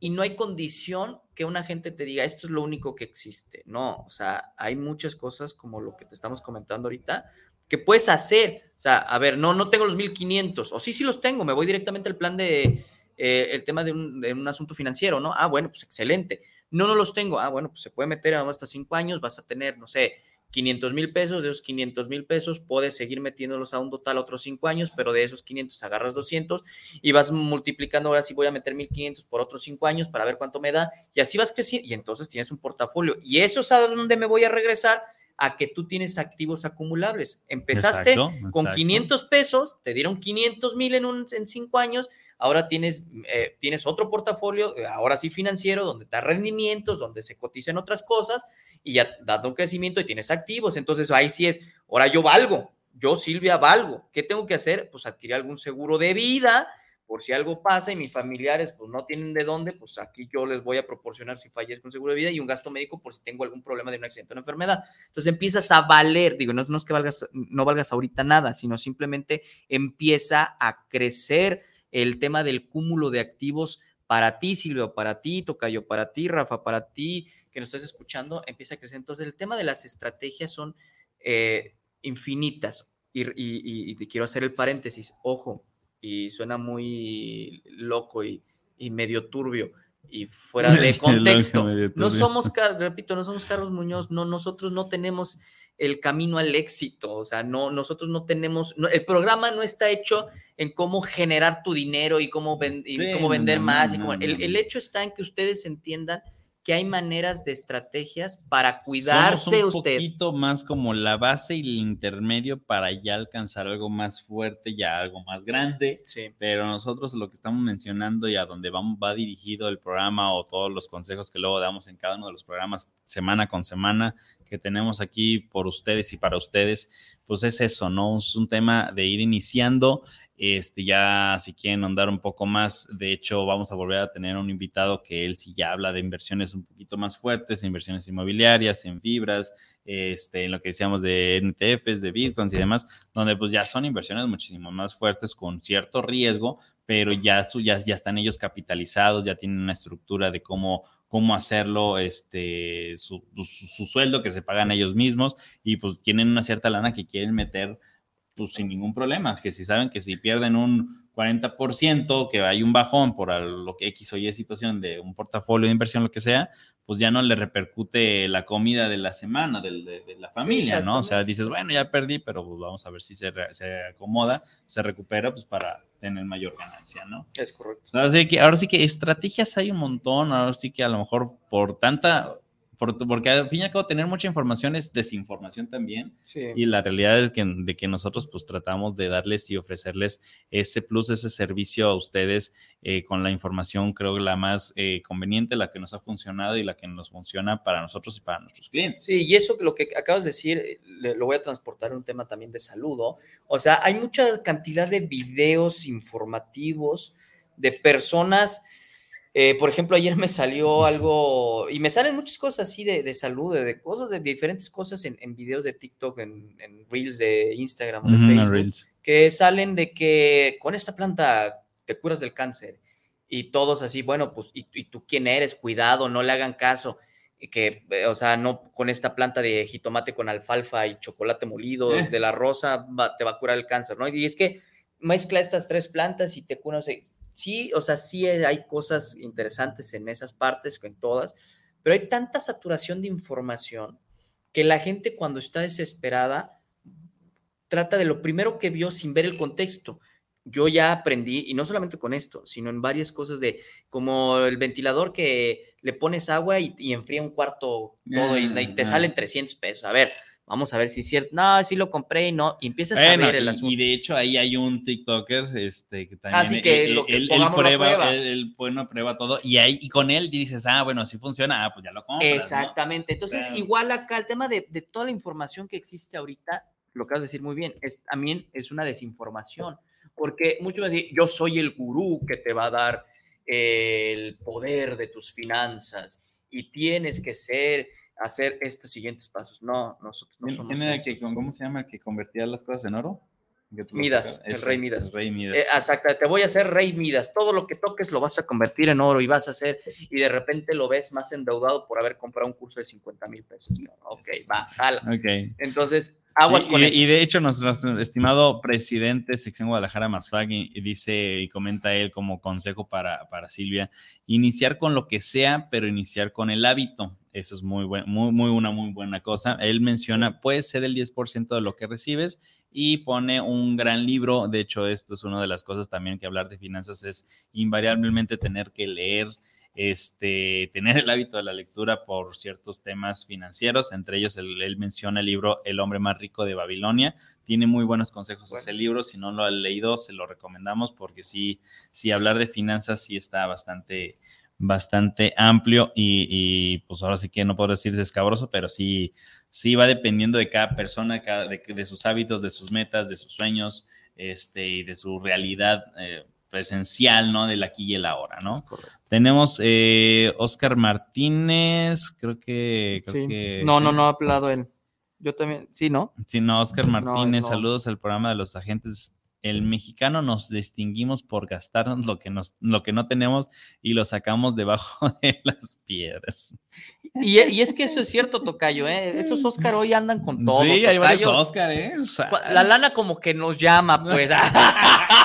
y no hay condición que una gente te diga, esto es lo único que existe. No, o sea, hay muchas cosas como lo que te estamos comentando ahorita que puedes hacer. O sea, a ver, no, no tengo los 1500, o sí, sí los tengo, me voy directamente al plan de, eh, el tema de un, de un, asunto financiero, ¿no? Ah, bueno, pues excelente. No, no los tengo. Ah, bueno, pues se puede meter hasta cinco años, vas a tener, no sé, 500 mil pesos, de esos 500 mil pesos puedes seguir metiéndolos a un total otros cinco años, pero de esos 500 agarras 200 y vas multiplicando, ahora sí voy a meter 1500 por otros cinco años para ver cuánto me da y así vas creciendo y entonces tienes un portafolio y eso es a donde me voy a regresar a que tú tienes activos acumulables. Empezaste con 500 pesos, te dieron 500 mil en, un, en cinco años, ahora tienes, eh, tienes otro portafolio, eh, ahora sí financiero, donde da rendimientos, donde se cotizan otras cosas y ya dando un crecimiento y tienes activos. Entonces ahí sí es, ahora yo valgo, yo Silvia valgo. ¿Qué tengo que hacer? Pues adquirir algún seguro de vida por si algo pasa y mis familiares pues no tienen de dónde, pues aquí yo les voy a proporcionar si fallezco un seguro de vida y un gasto médico por si tengo algún problema de un accidente o una enfermedad. Entonces empiezas a valer, digo, no, es que valgas, no valgas ahorita nada, sino simplemente empieza a crecer el tema del cúmulo de activos para ti, Silvia, para ti, Tocayo, para ti, Rafa, para ti, que nos estés escuchando empieza a crecer. Entonces, el tema de las estrategias son eh, infinitas. Y, te quiero hacer el paréntesis, ojo, y suena muy loco y, medio turbio y fuera *laughs* de contexto. No somos, repito, no somos Carlos Muñoz, no, nosotros no tenemos el camino al éxito, o sea, no, nosotros no tenemos, el programa no está hecho en cómo generar tu dinero y cómo, cómo vender más. el, el, hecho está en que ustedes entiendan que hay maneras de estrategias para cuidarse Somos un poquito más como la base y el intermedio para ya alcanzar algo más fuerte, ya algo más grande. Sí. Pero nosotros lo que estamos mencionando y a donde vamos, va dirigido el programa o todos los consejos que luego damos en cada uno de los programas semana con semana que tenemos aquí por ustedes y para ustedes, pues es eso, ¿no? Es un tema de ir iniciando este, ya si quieren andar un poco más, de hecho vamos a volver a tener un invitado que él sí ya habla de inversiones un poquito más fuertes, inversiones inmobiliarias, en fibras, este, en lo que decíamos de NTFs, de bitcoins y demás, donde pues ya son inversiones muchísimo más fuertes con cierto riesgo, pero ya, ya, ya están ellos capitalizados, ya tienen una estructura de cómo, cómo hacerlo, este, su, su sueldo que se pagan ellos mismos y pues tienen una cierta lana que quieren meter pues sin ningún problema, que si saben que si pierden un 40%, que hay un bajón por lo que X o Y situación de un portafolio de inversión, lo que sea, pues ya no le repercute la comida de la semana de, la familia, ¿no? O sea, dices, bueno, ya perdí, pero pues vamos a ver si se, se, acomoda, se recupera, pues para tener mayor ganancia, ¿no? Es correcto. Así que ahora sí que estrategias hay un montón, ahora sí que a lo mejor por tanta porque al fin y al cabo tener mucha información es desinformación también. Y la realidad es que, de que nosotros pues tratamos de darles y ofrecerles ese plus, ese servicio a ustedes eh, con la información, creo que la más eh, conveniente, la que nos ha funcionado y la que nos funciona para nosotros y para nuestros clientes. Sí, y eso lo que acabas de decir, lo voy a transportar a un tema también de saludo. O sea, hay mucha cantidad de videos informativos de personas eh, por ejemplo, ayer me salió algo, y me salen muchas cosas así de, de salud, de, cosas, de diferentes cosas en, en videos de TikTok, en, en, Reels de Instagram, de Facebook, que salen de que con esta planta te curas del cáncer. y todos así, bueno, pues, ¿y, tú quién eres? Cuidado, no le hagan caso que, eh, o sea, no con esta planta de jitomate con alfalfa y chocolate molido eh. de la rosa te va a curar el cáncer, ¿no? Y es que mezcla estas tres plantas y te cura, sí, o sea, sí hay cosas interesantes en esas partes, en todas, pero hay tanta saturación de información que la gente cuando está desesperada trata de lo primero que vio sin ver el contexto yo ya aprendí, y no solamente con esto, sino en varias cosas de como el ventilador que le pones agua y, enfría un cuarto todo y, te salen 300 pesos. A ver, vamos a ver si es cierto. No, sí lo compré y no, y empiezas a ver el asunto. Y de hecho ahí hay un TikToker este, que también Así que él, él, prueba, Él, bueno, prueba todo y ahí y con él dices, ah, bueno, así funciona, ah, pues ya lo compras. Exactamente. Entonces, igual acá el tema de, de, toda la información que existe ahorita, lo que vas a decir muy bien, es, también es una desinformación porque muchos dicen, yo soy el gurú que te va a dar el poder de tus finanzas y tienes que ser, hacer estos siguientes pasos. No, nosotros no somos que, ¿Cómo se llama que convertía las cosas en oro? Midas, el rey Midas. rey Midas. Eh, exacto, te voy a hacer rey Midas. Todo lo que toques lo vas a convertir en oro y vas a hacer, y de repente lo ves más endeudado por haber comprado un curso de 50 mil pesos. ok, va, jala. Ok. Entonces, aguas con y, eso. Y de hecho, nuestro, estimado presidente sección Guadalajara Masfagui dice y comenta él como consejo para, para Silvia, iniciar con lo que sea, pero iniciar con el hábito. Eso es muy, buen, muy, muy una muy buena cosa. Él menciona, puede ser el 10% de lo que recibes y pone un gran libro. De hecho, esto es una de las cosas también que hablar de finanzas es invariablemente tener que leer, este, tener el hábito de la lectura por ciertos temas financieros. Entre ellos, él, menciona el libro El hombre más rico de Babilonia. Tiene muy buenos consejos ese libro. Si no lo ha leído, se lo recomendamos porque sí, sí hablar de finanzas sí está bastante bastante amplio y, pues ahora sí que no puedo decir escabroso, pero sí, sí va dependiendo de cada persona, cada, de, sus hábitos, de sus metas, de sus sueños este, y de su realidad eh, presencial, ¿no? Del aquí y el ahora, ¿no? Tenemos eh, Oscar Martínez, creo que... no, no, no ha hablado él. Yo también, sí, ¿no? Sí, no, Oscar Martínez, saludos al programa de los agentes el mexicano nos distinguimos por gastarnos lo que, nos, lo que no tenemos y lo sacamos debajo *laughs* de las piedras. Y, es que eso es cierto, Tocayo, ¿eh? Esos Oscar hoy andan con todo. Sí, hay varios Oscar, ¿eh? La lana como que nos llama, pues. *laughs*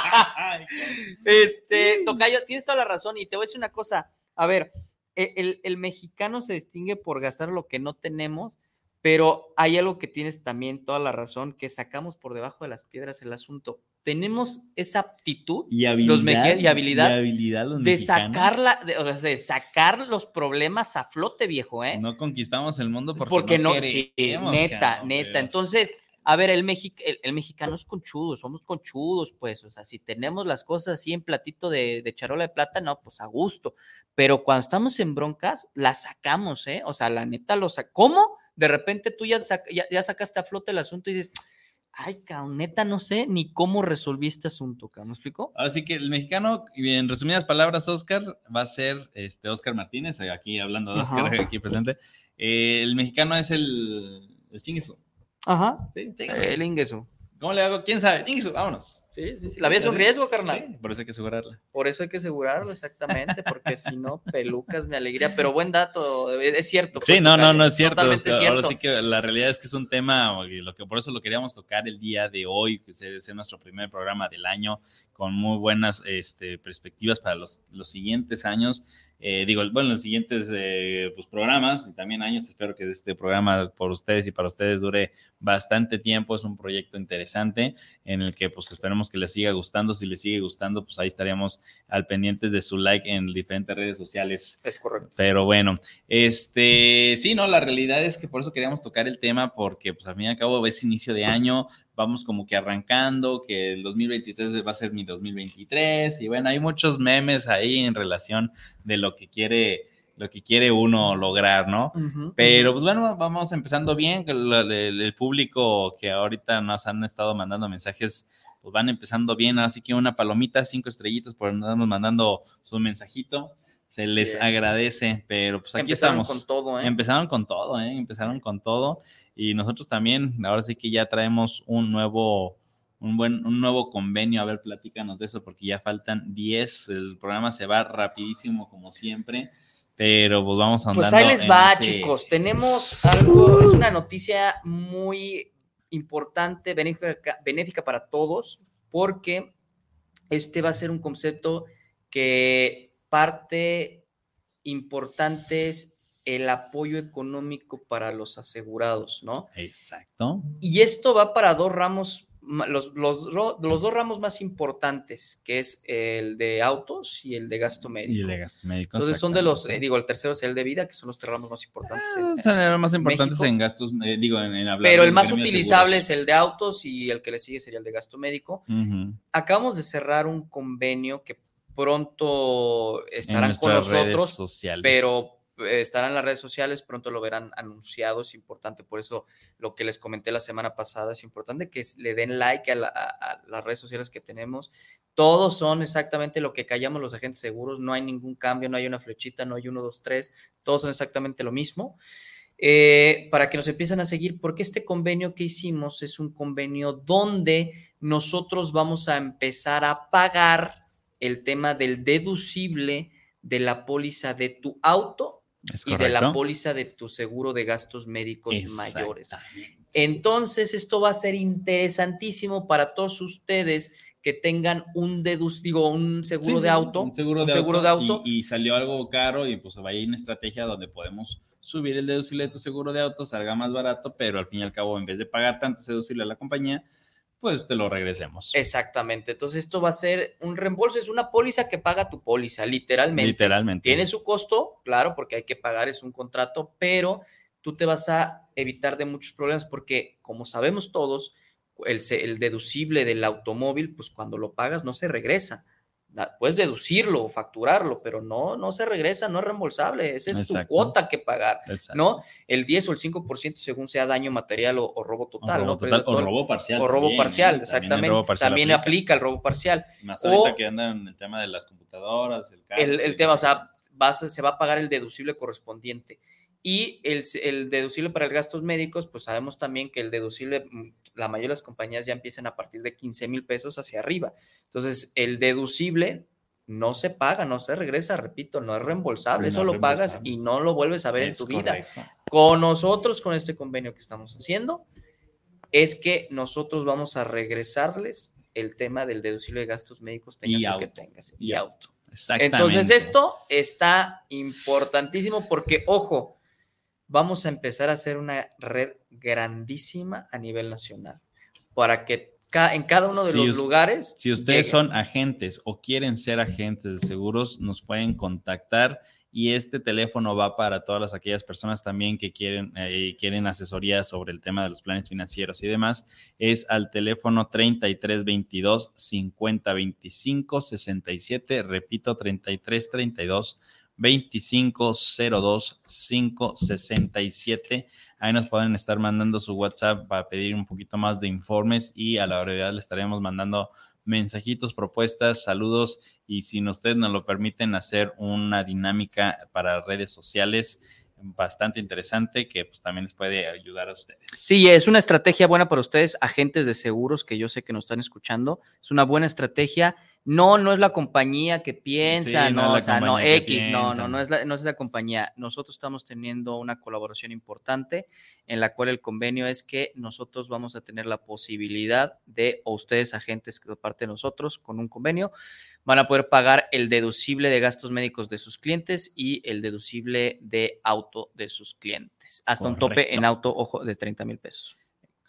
este, Tocayo, tienes toda la razón y te voy a decir una cosa. A ver, e, el, el mexicano se distingue por gastar lo que no tenemos pero hay algo que tienes también toda la razón, que sacamos por debajo de las piedras el asunto. Tenemos esa aptitud y habilidad, y habilidad, de, sacarla, de, sacar los problemas a flote, viejo, ¿eh? No conquistamos el mundo porque, no, sí, neta, neta. Entonces, a ver, el, el, mexicano es conchudo, somos conchudos, pues, o sea, si tenemos las cosas así en platito de, de charola de plata, no, pues a gusto. Pero cuando estamos en broncas, las sacamos, ¿eh? O sea, la neta lo sacamos. ¿Cómo? de repente tú ya, ya, sacaste a flote el asunto y dices, ay, cabrón, neta, no sé ni cómo resolví este asunto, ¿me explico? Así que el mexicano, en resumidas palabras, Oscar, va a ser este Oscar Martínez, aquí hablando de Oscar, aquí presente. Eh, el mexicano es el, el Ajá. Sí, El ingreso. ¿Cómo le hago? ¿Quién sabe? vámonos. Sí, sí, sí. La vida es un riesgo, carnal. Sí, por eso hay que asegurarla. Por eso hay que asegurarlo, exactamente, porque si no, pelucas mi alegría. Pero buen dato, es cierto. Sí, no, no, no es cierto. Ahora sí que la realidad es que es un tema, lo que por eso lo queríamos tocar el día de hoy, que es nuestro primer programa del año, con muy buenas este, perspectivas para los, los siguientes años. Eh, digo, bueno, los siguientes eh, pues, programas y también años, espero que este programa por ustedes y para ustedes dure bastante tiempo. Es un proyecto interesante en el que pues esperemos que les siga gustando. Si les sigue gustando, pues ahí estaríamos al pendiente de su like en diferentes redes sociales. Es correcto. Pero bueno, este, sí, no, la realidad es que por eso queríamos tocar el tema porque pues al fin y al cabo es inicio de año, vamos como que arrancando, que el 2023 va a ser mi 2023 y bueno, hay muchos memes ahí en relación de lo que quiere lo que quiere uno lograr, ¿no? Pero pues bueno, vamos empezando bien, el, público que ahorita nos han estado mandando mensajes, pues van empezando bien, así que una palomita, cinco estrellitas por andarnos mandando su mensajito se les agradece, pero pues aquí Empezaron estamos. Con todo, ¿eh? Empezaron con todo, ¿eh? Empezaron con todo y nosotros también, ahora sí que ya traemos un nuevo, un buen, un nuevo convenio. A ver, platícanos de eso porque ya faltan 10. El programa se va rapidísimo como siempre. Pero pues vamos a Pues ahí les va, chicos. Tenemos algo, es una noticia muy importante, benéfica, benéfica para todos, porque este va a ser un concepto que parte importante es el apoyo económico para los asegurados, ¿no? Exacto. Y esto va para dos ramos los, los, dos ramos más importantes, que es el de autos y el de gasto médico. Y el de gasto médico. Entonces son de los, eh, digo, el tercero es el de vida, que son los tres ramos más importantes. son los más importantes en gastos, eh, digo, en, hablar. Pero el más utilizable es el de autos y el que le sigue sería el de gasto médico. Acabamos de cerrar un convenio que pronto estarán con nosotros, sociales. pero estará en las redes sociales, pronto lo verán anunciado, es importante, por eso lo que les comenté la semana pasada, es importante que le den like a, las redes sociales que tenemos. Todos son exactamente lo que callamos los agentes seguros, no hay ningún cambio, no hay una flechita, no hay uno, dos, tres, todos son exactamente lo mismo. Eh, para que nos empiecen a seguir, porque este convenio que hicimos es un convenio donde nosotros vamos a empezar a pagar el tema del deducible de la póliza de tu auto y de la póliza de tu seguro de gastos médicos mayores. Entonces, esto va a ser interesantísimo para todos ustedes que tengan un digo, un seguro de auto. Un seguro de, auto, Y, salió algo caro y pues vaya una estrategia donde podemos subir el deducible de tu seguro de auto, salga más barato, pero al fin y al cabo, en vez de pagar tanto deducible a la compañía, pues te lo regresemos. Exactamente. Entonces esto va a ser un reembolso, es una póliza que paga tu póliza, literalmente. Literalmente. Tiene su costo, claro, porque hay que pagar, es un contrato, pero tú te vas a evitar de muchos problemas porque, como sabemos todos, el, el deducible del automóvil, pues cuando lo pagas no se regresa puedes deducirlo o facturarlo, pero no, no se regresa, no es reembolsable, esa es tu cuota que pagar, ¿no? El 10 o el 5% según sea daño material o, robo total, ¿no? o robo parcial. O robo parcial, ¿eh? exactamente. También, aplica. el robo parcial. Más ahorita que andan en el tema de las computadoras, el El, tema, o sea, se va a pagar el deducible correspondiente. Y el, el, deducible para el gastos médicos, pues sabemos también que el deducible, mm, la mayoría de las compañías ya empiezan a partir de 15 mil pesos hacia arriba. Entonces, el deducible no se paga, no se regresa, repito, no es reembolsable, eso lo pagas y no lo vuelves a ver en tu vida. Con nosotros, con este convenio que estamos haciendo, es que nosotros vamos a regresarles el tema del deducible de gastos médicos, tengas que tengas, y, auto. Entonces, esto está importantísimo porque, ojo, vamos a empezar a hacer una red grandísima a nivel nacional para que en cada uno de los lugares. Si ustedes son agentes o quieren ser agentes de seguros, nos pueden contactar y este teléfono va para todas aquellas personas también que quieren, eh, quieren asesoría sobre el tema de los planes financieros y demás. Es al teléfono 3322 5025 67, repito, 3332 2502 567. Ahí nos pueden estar mandando su WhatsApp para pedir un poquito más de informes y a la brevedad le estaremos mandando mensajitos, propuestas, saludos y si ustedes nos lo permiten hacer una dinámica para redes sociales bastante interesante que pues también les puede ayudar a ustedes. Sí, es una estrategia buena para ustedes, agentes de seguros que yo sé que nos están escuchando. Es una buena estrategia no, no es la compañía que piensa, no, o sea, no, X, no, no, no es, la, no es la compañía. Nosotros estamos teniendo una colaboración importante en la cual el convenio es que nosotros vamos a tener la posibilidad de, o ustedes agentes que de parte de nosotros, con un convenio, van a poder pagar el deducible de gastos médicos de sus clientes y el deducible de auto de sus clientes, hasta un tope en auto, ojo, de 30 mil pesos.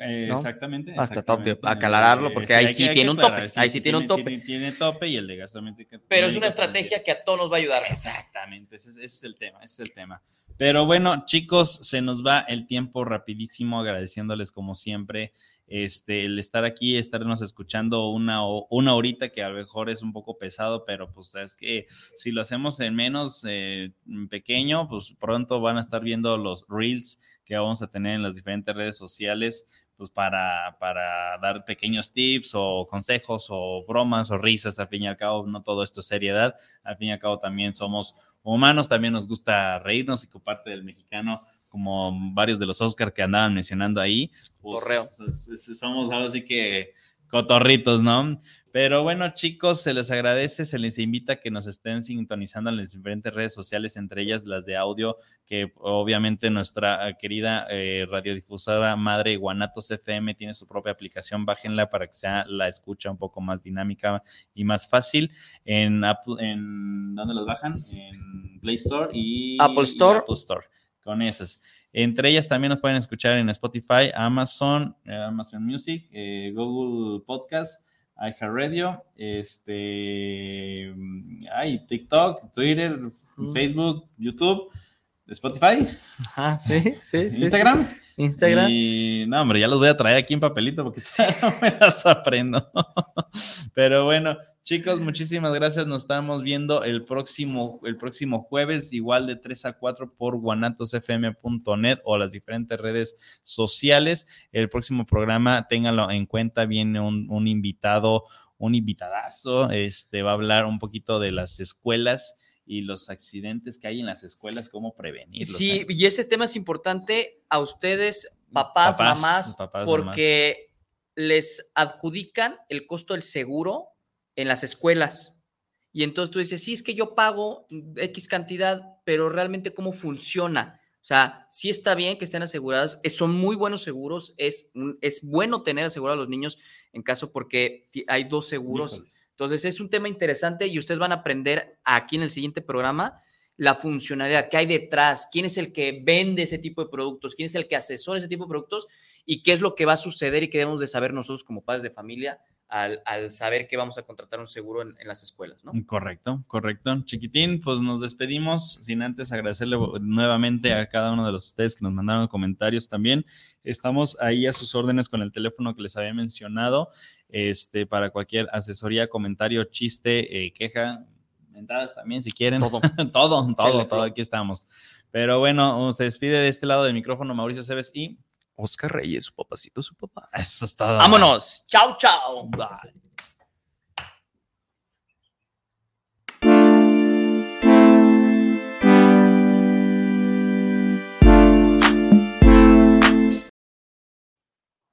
Exactamente. Hasta tope, aclararlo, porque ahí sí, tiene un tope. ahí sí tiene, un tope. Tiene, tope y el de gasto Pero es una estrategia que a todos nos va a ayudar. Exactamente, ese, es el tema, ese es el tema. Pero bueno, chicos, se nos va el tiempo rapidísimo, agradeciéndoles como siempre este, el estar aquí, estarnos escuchando una, una horita que a lo mejor es un poco pesado, pero pues es que si lo hacemos en menos eh, pequeño, pues pronto van a estar viendo los reels que vamos a tener en las diferentes redes sociales pues para, para dar pequeños tips o consejos o bromas o risas, al fin y al cabo, no todo esto es seriedad, al fin y al cabo también somos humanos, también nos gusta reírnos y que parte del mexicano, como varios de los Oscars que andaban mencionando ahí, pues, somos algo así que cotorritos, ¿no? Pero bueno, chicos, se les agradece, se les invita a que nos estén sintonizando en las diferentes redes sociales, entre ellas las de audio, que obviamente nuestra querida eh, radiodifusora madre Guanatos FM tiene su propia aplicación, bájenla para que sea la escucha un poco más dinámica y más fácil. En, en ¿dónde las bajan? En Play Store y Apple Store. Apple Store con esas. Entre ellas también nos pueden escuchar en Spotify, Amazon, eh, Amazon Music, eh, Google Podcast iHeartRadio, este, hay TikTok, Twitter, Facebook, YouTube, Spotify. Ajá, sí, sí, sí. Instagram. Instagram. Y no, hombre, ya los voy a traer aquí en papelito porque *laughs* no me las aprendo. *laughs* Pero bueno, chicos, muchísimas gracias. Nos estamos viendo el próximo, el próximo jueves, igual de 3 a 4 por guanatosfm.net o las diferentes redes sociales. El próximo programa, ténganlo en cuenta, viene un, un invitado, un invitadazo. Este va a hablar un poquito de las escuelas y los accidentes que hay en las escuelas, cómo prevenirlos. Sí, y ese tema es importante a ustedes, papás, mamás, porque les adjudican el costo del seguro en las escuelas. Y entonces tú dices, sí, es que yo pago X cantidad, pero realmente cómo funciona. O sea, sí está bien que estén aseguradas, son muy buenos seguros, es, es bueno tener asegurados a los niños en caso porque hay dos seguros. Entonces es un tema interesante y ustedes van a aprender aquí en el siguiente programa la funcionalidad, qué hay detrás, quién es el que vende ese tipo de productos, quién es el que asesora ese tipo de productos y qué es lo que va a suceder y qué debemos de saber nosotros como padres de familia al, saber que vamos a contratar un seguro en, las escuelas, ¿no? Correcto, correcto. Chiquitín, pues nos despedimos sin antes agradecerle nuevamente a cada uno de los ustedes que nos mandaron comentarios también. Estamos ahí a sus órdenes con el teléfono que les había mencionado, este, para cualquier asesoría, comentario, chiste, eh, queja, mentadas también si quieren. Todo, *laughs* todo, todo, todo, aquí estamos. Pero bueno, se despide de este lado del micrófono Mauricio Cebes y Oscar Reyes, su papacito, su papá. Eso está. Vámonos. Chao, chao. Bye.